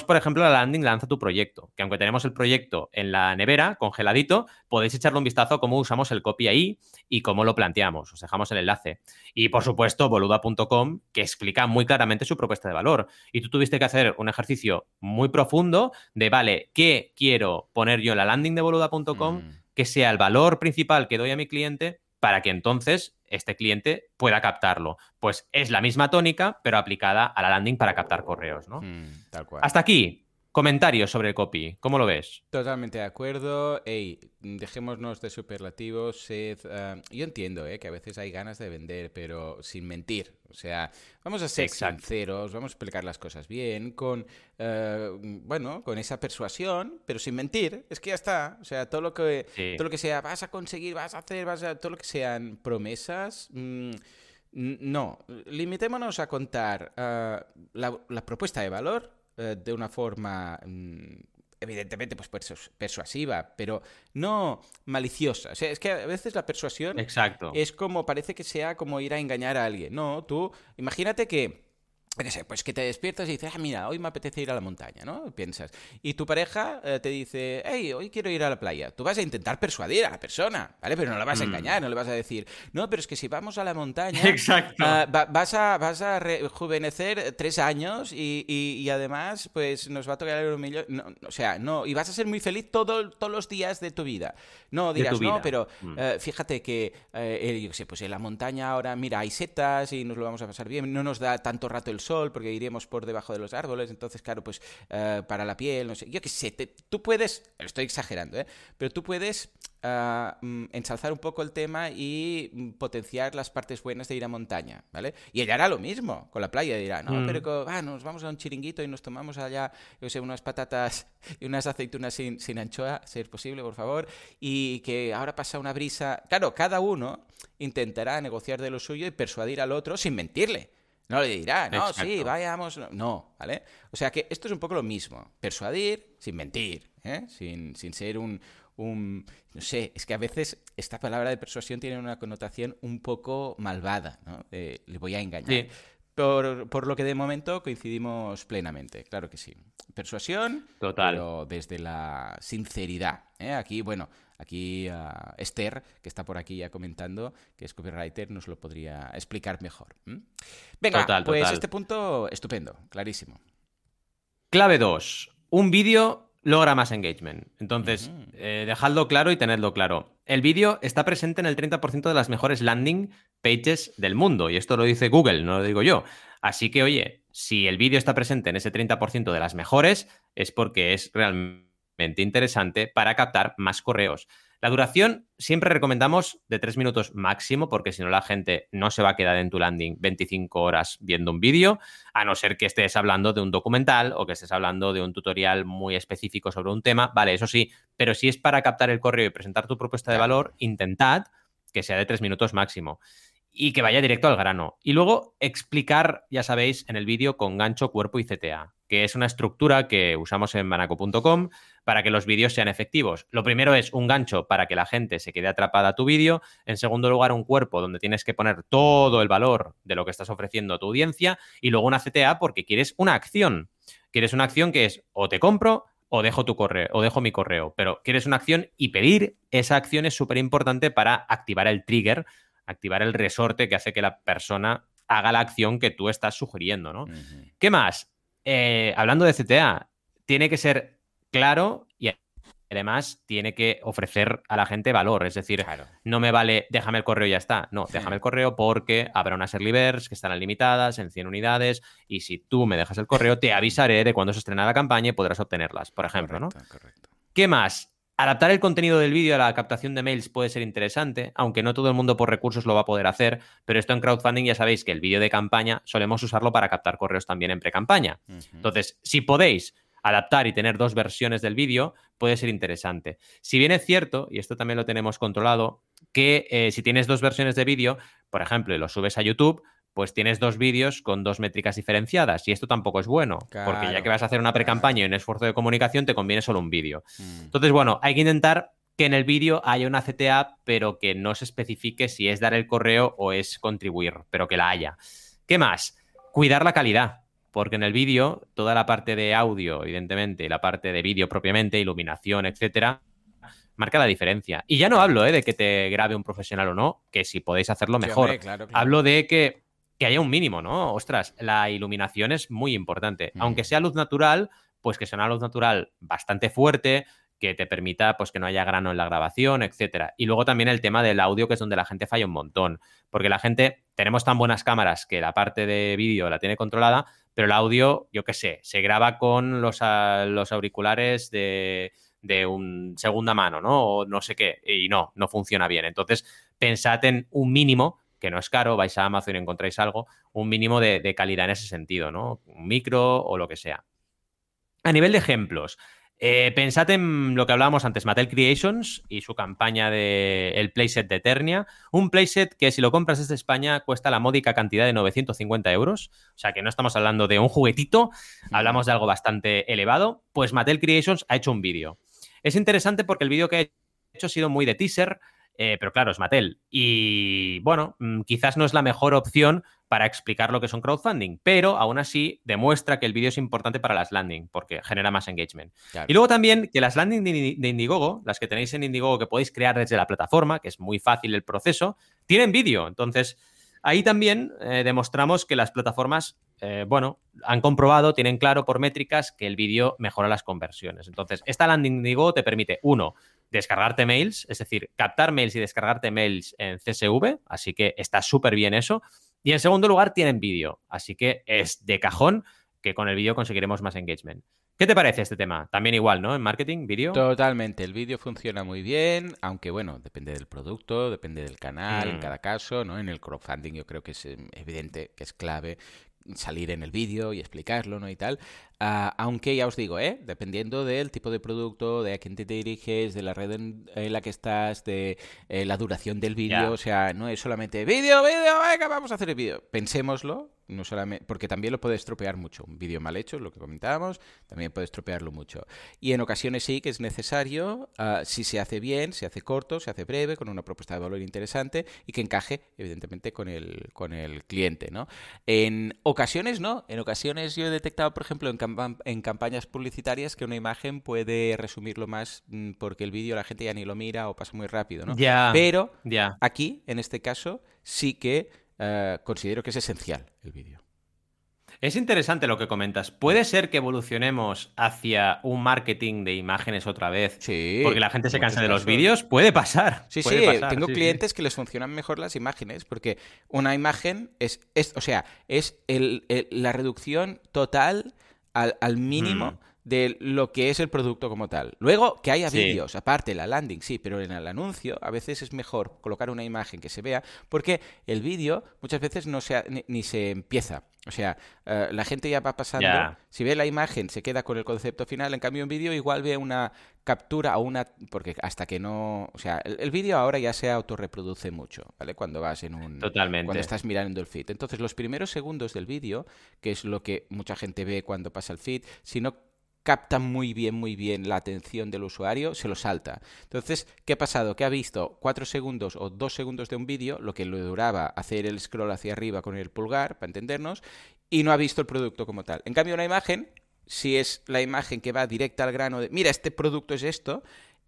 Speaker 2: por ejemplo, la landing Lanza tu proyecto, que aunque tenemos el proyecto en la nevera, congeladito, podéis echarle un vistazo a cómo usamos el copy ahí y cómo lo planteamos. Os dejamos el enlace. Y, por supuesto, boluda.com, que explica muy claramente su propuesta de valor. Y tú tuviste que hacer un ejercicio muy profundo de, vale, ¿qué quiero poner yo en la landing de boluda.com
Speaker 1: Mm.
Speaker 2: que sea el valor principal que doy a mi cliente para que entonces este cliente pueda captarlo. Pues es la misma tónica, pero aplicada a la landing para captar correos, ¿no?
Speaker 1: Mm, tal cual.
Speaker 2: Hasta aquí, comentarios sobre el copy. ¿Cómo lo ves?
Speaker 1: Totalmente de acuerdo. Ey, dejémonos de superlativos. sed, eh, yo entiendo eh, que a veces hay ganas de vender, pero sin mentir. O sea, vamos a ser
Speaker 2: Exacto.
Speaker 1: sinceros, vamos a explicar las cosas bien, con, eh, bueno, con esa persuasión, pero sin mentir. Es que ya está. O sea, todo lo que,
Speaker 2: Sí.
Speaker 1: todo lo que sea, vas a conseguir, vas a hacer, vas a, todo lo que sean promesas. mm, no, limitémonos a contar eh, la, la propuesta de valor eh, de una forma mm, evidentemente pues persu- persuasiva, pero no maliciosa. O sea, es que a veces la persuasión
Speaker 2: Exacto.
Speaker 1: es como, parece que sea como ir a engañar a alguien. No, tú, imagínate que, qué sé, pues que te despiertas y dices, ah, mira, hoy me apetece ir a la montaña, ¿no? Piensas. Y tu pareja eh, te dice, hey, hoy quiero ir a la playa. Tú vas a intentar persuadir a la persona, ¿vale? Pero no la vas a
Speaker 2: Mm.
Speaker 1: engañar, no le vas a decir, no, pero es que si vamos a la montaña... [LAUGHS]
Speaker 2: Exacto.
Speaker 1: Ah, va- vas a, vas a rejuvenecer tres años y, y- y además pues nos va a tocar el millón. No, o sea, no, y vas a ser muy feliz todo, todos los días de tu vida. No, dirás,
Speaker 2: tu
Speaker 1: no,
Speaker 2: vida.
Speaker 1: pero eh, fíjate que, eh, yo qué sé, pues en la montaña ahora, mira, hay setas y nos lo vamos a pasar bien, no nos da tanto rato el sol porque iremos por debajo de los árboles, entonces, claro, pues eh, para la piel, no sé, yo qué sé, te- tú puedes, estoy exagerando, ¿eh? pero tú puedes ah, mm, ensalzar un poco el tema y mm, potenciar las partes buenas de ir a montaña, ¿vale? Y ella hará lo mismo con la playa, dirá, no,
Speaker 2: Mm.
Speaker 1: pero ah, nos vamos a un chiringuito y nos tomamos allá, yo sé, unas patatas y unas aceitunas sin, sin anchoa, si es posible, por favor, y que ahora pasa una brisa. Claro, cada uno intentará negociar de lo suyo y persuadir al otro sin mentirle. No le dirá, no, sí, vayamos. no. ¿vale? O sea que esto es un poco lo mismo. Persuadir sin mentir, ¿eh? sin, sin ser un, un... No sé, es que a veces esta palabra de persuasión tiene una connotación un poco malvada, ¿no? Le voy a engañar.
Speaker 2: Sí.
Speaker 1: Por, por lo que de momento coincidimos plenamente, claro que sí. Persuasión,
Speaker 2: Total.
Speaker 1: pero desde la sinceridad. ¿eh? Aquí, bueno, aquí a Esther, que está por aquí ya comentando, que es copywriter, nos lo podría explicar mejor. Venga, pues este punto estupendo, clarísimo.
Speaker 2: Clave 2. Un vídeo logra más engagement. Entonces, eh, dejadlo claro y tenedlo claro. El vídeo está presente en el 30% de las mejores landing pages del mundo. Y esto lo dice Google, no lo digo yo. Así que, oye, si el vídeo está presente en ese 30% de las mejores, es porque es realmente interesante para captar más correos. La duración siempre recomendamos de 3 minutos máximo, porque si no la gente no se va a quedar en tu landing 25 horas viendo un vídeo, a no ser que estés hablando de un documental o que estés hablando de un tutorial muy específico sobre un tema. Vale, eso sí, pero si es para captar el correo y presentar tu propuesta de valor, intentad que sea de 3 minutos máximo y que vaya directo al grano. Y luego explicar, ya sabéis, en el vídeo con gancho, cuerpo y CTA, que es una estructura que usamos en banaco.com para que los vídeos sean efectivos. Lo primero es un gancho para que la gente se quede atrapada a tu vídeo. En segundo lugar, un cuerpo donde tienes que poner todo el valor de lo que estás ofreciendo a tu audiencia. Y luego una CTA porque quieres una acción. Quieres una acción que es o te compro o dejo tu correo, o dejo mi correo. Pero quieres una acción y pedir esa acción es súper importante para activar el trigger activar el resorte que hace que la persona haga la acción que tú estás sugiriendo, ¿no? ¿Qué más? Eh, hablando de CTA, tiene que ser claro y además tiene que ofrecer a la gente valor. Es decir, no me vale, déjame el correo y ya está. No, déjame el correo porque habrá unas early birds que estarán limitadas en 100 unidades y si tú me dejas el correo, te avisaré de cuando se estrena la campaña y podrás obtenerlas, por ejemplo, ¿no? Correcto. ¿Qué más? Adaptar el contenido del vídeo a la captación de mails puede ser interesante, aunque no todo el mundo por recursos lo va a poder hacer, pero esto en crowdfunding ya sabéis que el vídeo de campaña solemos usarlo para captar correos también en pre-campaña. Entonces, si podéis adaptar y tener dos versiones del vídeo, puede ser interesante. Si bien es cierto, y esto también lo tenemos controlado, que eh, si tienes dos versiones de vídeo, por ejemplo, y lo subes a YouTube, pues tienes dos vídeos con dos métricas diferenciadas. Y esto tampoco es bueno, porque ya que vas a hacer una pre-campaña y un esfuerzo de comunicación, te conviene solo un vídeo. Mm. Entonces, bueno, hay que intentar que en el vídeo haya una CTA, pero que no se especifique si es dar el correo o es contribuir, pero que la haya. ¿Qué más? Cuidar la calidad, porque en el vídeo, toda la parte de audio, evidentemente, y la parte de vídeo propiamente, iluminación, etcétera, marca la diferencia. Y ya no hablo ¿eh? de que te grabe un profesional o no, que si podéis hacerlo mejor. Hablo de que que haya un mínimo, ¿no? Ostras, la iluminación es muy importante. Aunque sea luz natural, pues que sea una luz natural bastante fuerte, que te permita pues que no haya grano en la grabación, etcétera. Y luego también el tema del audio, que es donde la gente falla un montón, porque la gente tenemos tan buenas cámaras que la parte de vídeo la tiene controlada, pero el audio, yo qué sé, se graba con los, los auriculares de, de un segunda mano, ¿no? O no sé qué, y no, no funciona bien. Entonces, pensad en un mínimo que no es caro, vais a Amazon y encontráis algo, un mínimo de, calidad en ese sentido, ¿no? Un micro o lo que sea. A nivel de ejemplos, eh, pensad en lo que hablábamos antes, Mattel Creations y su campaña de el playset de Eternia. Un playset que si lo compras desde España cuesta la módica cantidad de 950 euros. O sea que no estamos hablando de un juguetito, hablamos de algo bastante elevado. Pues Mattel Creations ha hecho un vídeo. Es interesante porque el vídeo que ha hecho ha sido muy de teaser, eh, pero claro, es Mattel. Y bueno, mm, quizás no es la mejor opción para explicar lo que es un crowdfunding, pero aún así demuestra que el vídeo es importante para las landing porque genera más engagement. Y luego también que las landing de Indiegogo, las que tenéis en Indiegogo que podéis crear desde la plataforma, que es muy fácil el proceso, tienen vídeo. Entonces, ahí también eh, demostramos que las plataformas, eh, bueno, han comprobado, tienen claro por métricas que el vídeo mejora las conversiones. Entonces, esta landing Indiegogo te permite, uno, descargarte mails, es decir, captar mails y descargarte mails en CSV, así que está súper bien eso. Y en segundo lugar, tienen vídeo, así que es de cajón que con el vídeo conseguiremos más engagement. ¿Qué te parece este tema? También igual, ¿no? En marketing, vídeo.
Speaker 1: Totalmente, el vídeo funciona muy bien, aunque bueno, depende del producto, depende del canal, en mm. cada caso, ¿no? En el crowdfunding yo creo que es em, evidente que es clave salir en el vídeo y explicarlo, ¿no? Y tal. Ah, aunque ya os digo, ¿eh? Dependiendo del tipo de producto, de a quién te diriges, de la red en, la que estás, de eh, la duración del vídeo. O sea, no es solamente vídeo, vídeo, venga, vamos a hacer el vídeo. Pensémoslo, no solamente, porque también lo puede estropear mucho. Un vídeo mal hecho, lo que comentábamos, también puede estropearlo mucho. Y en ocasiones sí que es necesario, ah, si se hace bien, se hace corto, se hace breve, con una propuesta de valor interesante y que encaje, evidentemente, con el, con el cliente, ¿no? En ocasiones no, en ocasiones yo he detectado, por ejemplo, en, en campañas publicitarias que una imagen puede resumirlo más mm, porque el vídeo la gente ya ni lo mira o pasa muy rápido, ¿no?
Speaker 2: Ya.
Speaker 1: Pero
Speaker 2: ya.
Speaker 1: aquí, en este caso, sí que eh, considero que es esencial el vídeo.
Speaker 2: Es interesante lo que comentas. ¿Puede ser que evolucionemos hacia un marketing de imágenes otra vez?
Speaker 1: Sí.
Speaker 2: Porque la gente se cansa de los vídeos. Puede pasar.
Speaker 1: Sí,
Speaker 2: puede
Speaker 1: sí.
Speaker 2: pasar,
Speaker 1: Tengo
Speaker 2: sí,
Speaker 1: clientes que les funcionan mejor las imágenes porque una imagen es, es o sea, es el, el- la reducción total al, al mínimo. De lo que es el producto como tal. Luego, que haya
Speaker 2: Sí.
Speaker 1: vídeos, aparte, la landing, sí, pero en el anuncio a veces es mejor colocar una imagen que se vea, porque el vídeo muchas veces no se ha- ni, ni se empieza. O sea, eh, la gente ya va pasando, si ve la imagen se queda con el concepto final, en cambio un vídeo igual ve una captura o una... porque hasta que no... O sea, el, el vídeo ahora ya se autorreproduce mucho, ¿vale? Cuando vas en un...
Speaker 2: Totalmente.
Speaker 1: Cuando estás mirando el feed. Entonces, los primeros segundos del vídeo, que es lo que mucha gente ve cuando pasa el feed, si no captan muy bien, muy bien la atención del usuario, se lo salta. Entonces, ¿qué ha pasado? Que ha visto cuatro segundos o dos segundos de un vídeo, lo que le duraba hacer el scroll hacia arriba con el pulgar, para entendernos, y no ha visto el producto como tal. En cambio, una imagen, si es la imagen que va directa al grano de, mira, este producto es esto,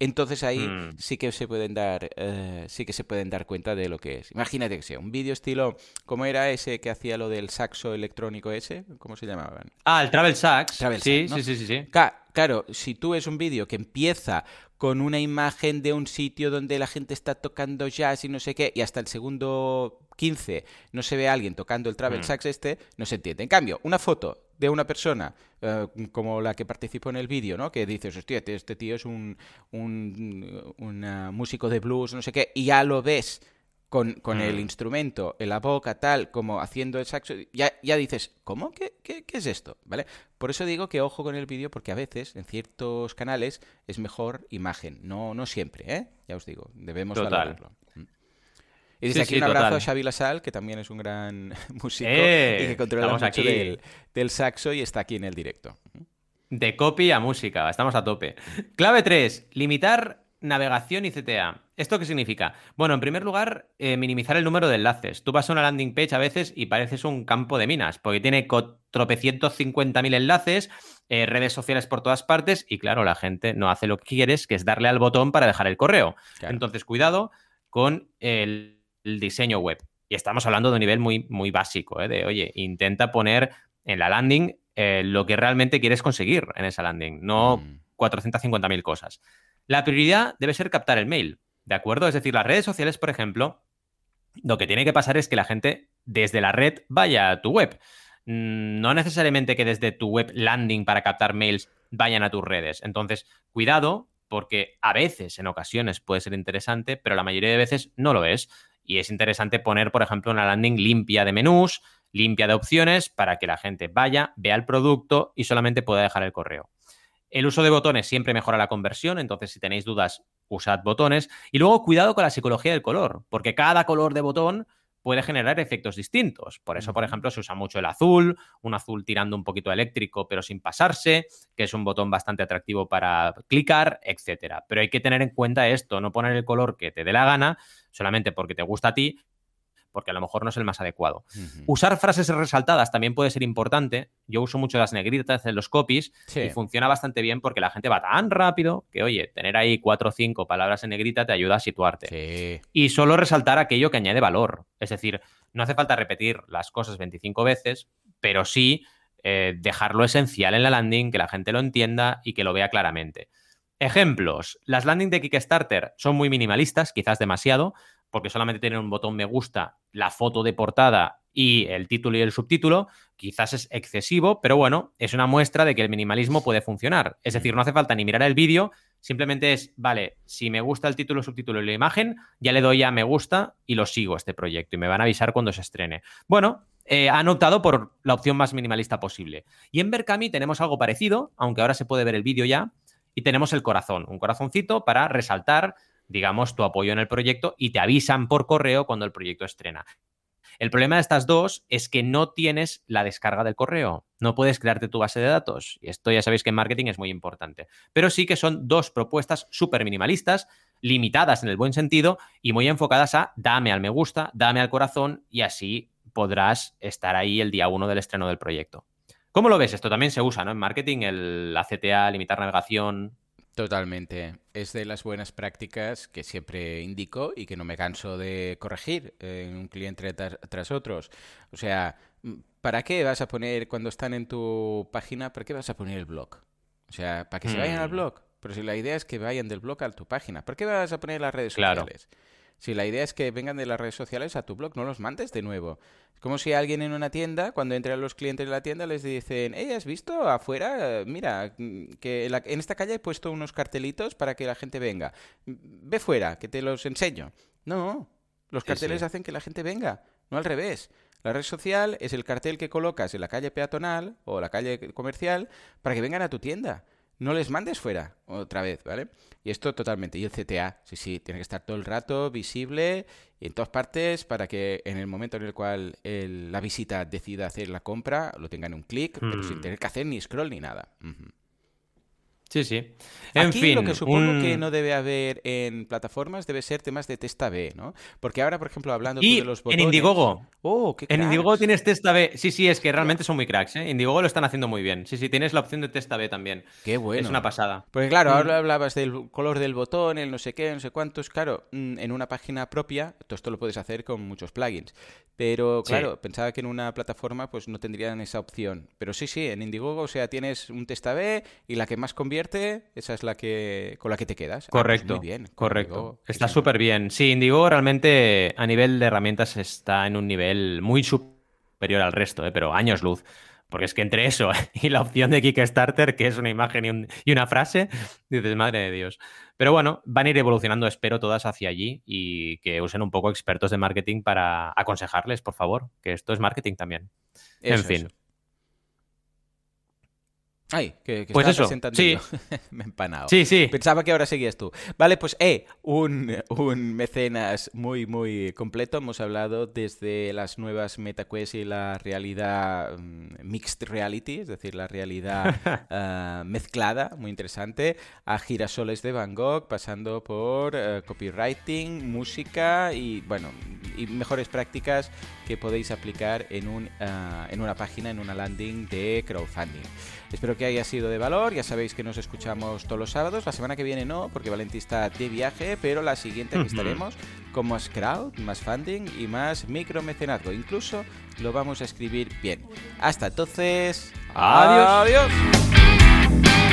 Speaker 1: entonces ahí
Speaker 2: Mm.
Speaker 1: sí que se pueden dar, eh, sí que se pueden dar cuenta de lo que es. Imagínate que sea un vídeo estilo, ¿cómo era ese que hacía lo del saxo electrónico ese? ¿Cómo se llamaban?
Speaker 2: Ah, el Travel Sax.
Speaker 1: Travel
Speaker 2: sí,
Speaker 1: Sax, ¿no?
Speaker 2: sí, sí, sí, sí.
Speaker 1: Claro, si tú es un vídeo que empieza con una imagen de un sitio donde la gente está tocando jazz y no sé qué, y hasta el segundo 15 no se ve a alguien tocando el travel
Speaker 2: Mm.
Speaker 1: sax este, no se entiende. En cambio, una foto de una persona eh, como la que participó en el vídeo, ¿no? Que dices, hostia, este tío es un, un, un, músico de blues, no sé qué, y ya lo ves con, con el
Speaker 2: Mm.
Speaker 1: instrumento en la boca, tal, como haciendo el saxo, ya, ya dices, ¿cómo? ¿Qué, qué, qué es esto? ¿Vale? Por eso digo que ojo con el vídeo, porque a veces, en ciertos canales, es mejor imagen. No, no siempre, ¿eh? Ya os digo, debemos
Speaker 2: Total.
Speaker 1: valorarlo. Mm. Y desde
Speaker 2: Sí,
Speaker 1: aquí
Speaker 2: sí,
Speaker 1: un abrazo
Speaker 2: total.
Speaker 1: a Xavi Lasal, que también es un gran [LAUGHS] músico
Speaker 2: ¡Eh!
Speaker 1: y que controla mucho
Speaker 2: aquí.
Speaker 1: del, del saxo y está aquí en el directo.
Speaker 2: De copy a música, estamos a tope. Clave 3, limitar navegación y CTA. ¿Esto qué significa? Bueno, en primer lugar, eh, minimizar el número de enlaces. Tú vas a una landing page a veces y pareces un campo de minas, porque tiene tropecientos cincuenta mil enlaces, eh, redes sociales por todas partes, y claro, la gente no hace lo que quieres, que es darle al botón para dejar el correo.
Speaker 1: Claro.
Speaker 2: Entonces, cuidado con el, el diseño web. Y estamos hablando de un nivel muy, muy básico, ¿eh? de, oye, intenta poner en la landing eh, lo que realmente quieres conseguir en esa landing, no
Speaker 1: Mm.
Speaker 2: 450.000 cosas. La prioridad debe ser captar el mail, ¿de acuerdo? Es decir, las redes sociales, por ejemplo, lo que tiene que pasar es que la gente desde la red vaya a tu web. Mm, No necesariamente que desde tu web landing para captar mails vayan a tus redes. Entonces, cuidado, porque a veces, en ocasiones, puede ser interesante, pero la mayoría de veces no lo es. Y es interesante poner, por ejemplo, una landing limpia de menús, limpia de opciones, para que la gente vaya, vea el producto y solamente pueda dejar el correo. El uso de botones siempre mejora la conversión, entonces si tenéis dudas, usad botones. Y luego cuidado con la psicología del color, porque cada color de botón puede generar efectos distintos. Por eso, por ejemplo, se usa mucho el azul, un azul tirando un poquito eléctrico pero sin pasarse, que es un botón bastante atractivo para clicar, etcétera. Pero hay que tener en cuenta esto, no poner el color que te dé la gana solamente porque te gusta a ti, porque a lo mejor no es el más adecuado. Usar frases resaltadas también puede ser importante. Yo uso mucho las negritas en los copies
Speaker 1: Sí.
Speaker 2: y funciona bastante bien porque la gente va tan rápido que, oye, tener ahí cuatro o cinco palabras en negrita te ayuda a situarte.
Speaker 1: Sí.
Speaker 2: Y solo resaltar aquello que añade valor. Es decir, no hace falta repetir las cosas 25 veces, pero sí eh, dejar lo esencial en la landing, que la gente lo entienda y que lo vea claramente. Ejemplos. Las landing de Kickstarter son muy minimalistas, quizás demasiado, porque solamente tienen un botón me gusta, la foto de portada y el título y el subtítulo. Quizás es excesivo, pero bueno, es una muestra de que el minimalismo puede funcionar. Es decir, no hace falta ni mirar el vídeo, simplemente es, vale, si me gusta el título, subtítulo y la imagen, ya le doy a me gusta y lo sigo este proyecto y me van a avisar cuando se estrene. Bueno, eh, han optado por la opción más minimalista posible. Y en Berkami tenemos algo parecido, aunque ahora se puede ver el vídeo ya, y tenemos el corazón, un corazoncito para resaltar, digamos, tu apoyo en el proyecto y te avisan por correo cuando el proyecto estrena. El problema de estas dos es que no tienes la descarga del correo, no puedes crearte tu base de datos. Y esto ya sabéis que en marketing es muy importante. Pero sí que son dos propuestas súper minimalistas, limitadas en el buen sentido y muy enfocadas a dame al me gusta, dame al corazón y así podrás estar ahí el día uno del estreno del proyecto. ¿Cómo lo ves? Esto también se usa, ¿no? En marketing, el ACTA, limitar navegación.
Speaker 1: Totalmente. Es de las buenas prácticas que siempre indico y que no me canso de corregir en un cliente tras, otros. O sea, ¿para qué vas a poner cuando están en tu página, para qué vas a poner el blog? O sea, ¿para que se vayan al mm. blog? Pero si la idea es que vayan del blog a tu página, ¿por qué vas a poner las redes sociales? Si la idea es que vengan de las redes sociales a tu blog, no los mandes de nuevo. Es como si alguien en una tienda, cuando entran los clientes de la tienda, les dicen, hey, ¿has visto afuera? Mira, que en esta calle he puesto unos cartelitos para que la gente venga. Ve fuera, que te los enseño. No, los carteles hacen que la gente venga, no al revés. La red social es el cartel que colocas en la calle peatonal o la calle comercial para que vengan a tu tienda no les mandes fuera otra vez, ¿vale? Y esto totalmente. Y el CTA, sí, sí, tiene que estar todo el rato visible en todas partes para que en el momento en el cual la visita decida hacer la compra, lo tengan en un clic, pero sin hmm. tener que hacer ni scroll ni nada.
Speaker 2: Sí, sí.
Speaker 1: En Aquí lo que supongo que no debe haber en plataformas debe ser temas de testa B, ¿no? Porque ahora, por ejemplo, hablando
Speaker 2: de
Speaker 1: los
Speaker 2: botones... en Indiegogo. Oh, qué En Indiegogo tienes testa B. Sí, sí, es que realmente son muy cracks, ¿eh? Indiegogo lo están haciendo muy bien. Sí, sí, tienes la opción de testa B también.
Speaker 1: Qué bueno.
Speaker 2: Es una pasada.
Speaker 1: Porque claro, mm. ahora hablabas del color del botón, el no sé qué, no sé cuántos. Claro, mm, en una página propia, todo esto lo puedes hacer con muchos plugins. Pero claro, pensaba que en una plataforma pues no tendrían esa opción. Pero sí, sí, en Indiegogo, o sea, tienes un testa B y la que más convierte, esa es la que con la que te quedas.
Speaker 2: Ah, pues correcto. muy bien. Correcto. está súper bien. Sí, Indigo realmente a nivel de herramientas está en un nivel muy superior al resto, ¿eh? pero años luz. Porque es que entre eso [LAUGHS] y la opción de Kickstarter, que es una imagen y, una frase, [LAUGHS] dices, madre de Dios. Pero bueno, van a ir evolucionando, espero, todas hacia allí y que usen un poco expertos de marketing para aconsejarles, por favor, que esto es marketing también. en fin.
Speaker 1: Ay, que,
Speaker 2: pues eso, sí. [LAUGHS]
Speaker 1: Me he empanado.
Speaker 2: Sí, sí.
Speaker 1: Pensaba que ahora seguías tú. Vale, pues, eh, un, un mecenas muy, muy completo. Hemos hablado desde las nuevas MetaQuest y la realidad mm, mixed reality, es decir, la realidad [LAUGHS] ah, mezclada, muy interesante, a girasoles de Van Gogh, pasando por eh, copywriting, música y, bueno, y mejores prácticas que podéis aplicar en, un, ah, en una página, en una landing de crowdfunding. Espero que haya sido de valor. Ya sabéis que nos escuchamos todos los sábados. La semana que viene no, porque Valentín está de viaje, pero la siguiente aquí estaremos con más crowd, más funding y más micromecenazgo. Incluso lo vamos a escribir bien. Hasta entonces.
Speaker 2: Adiós.
Speaker 1: Adiós.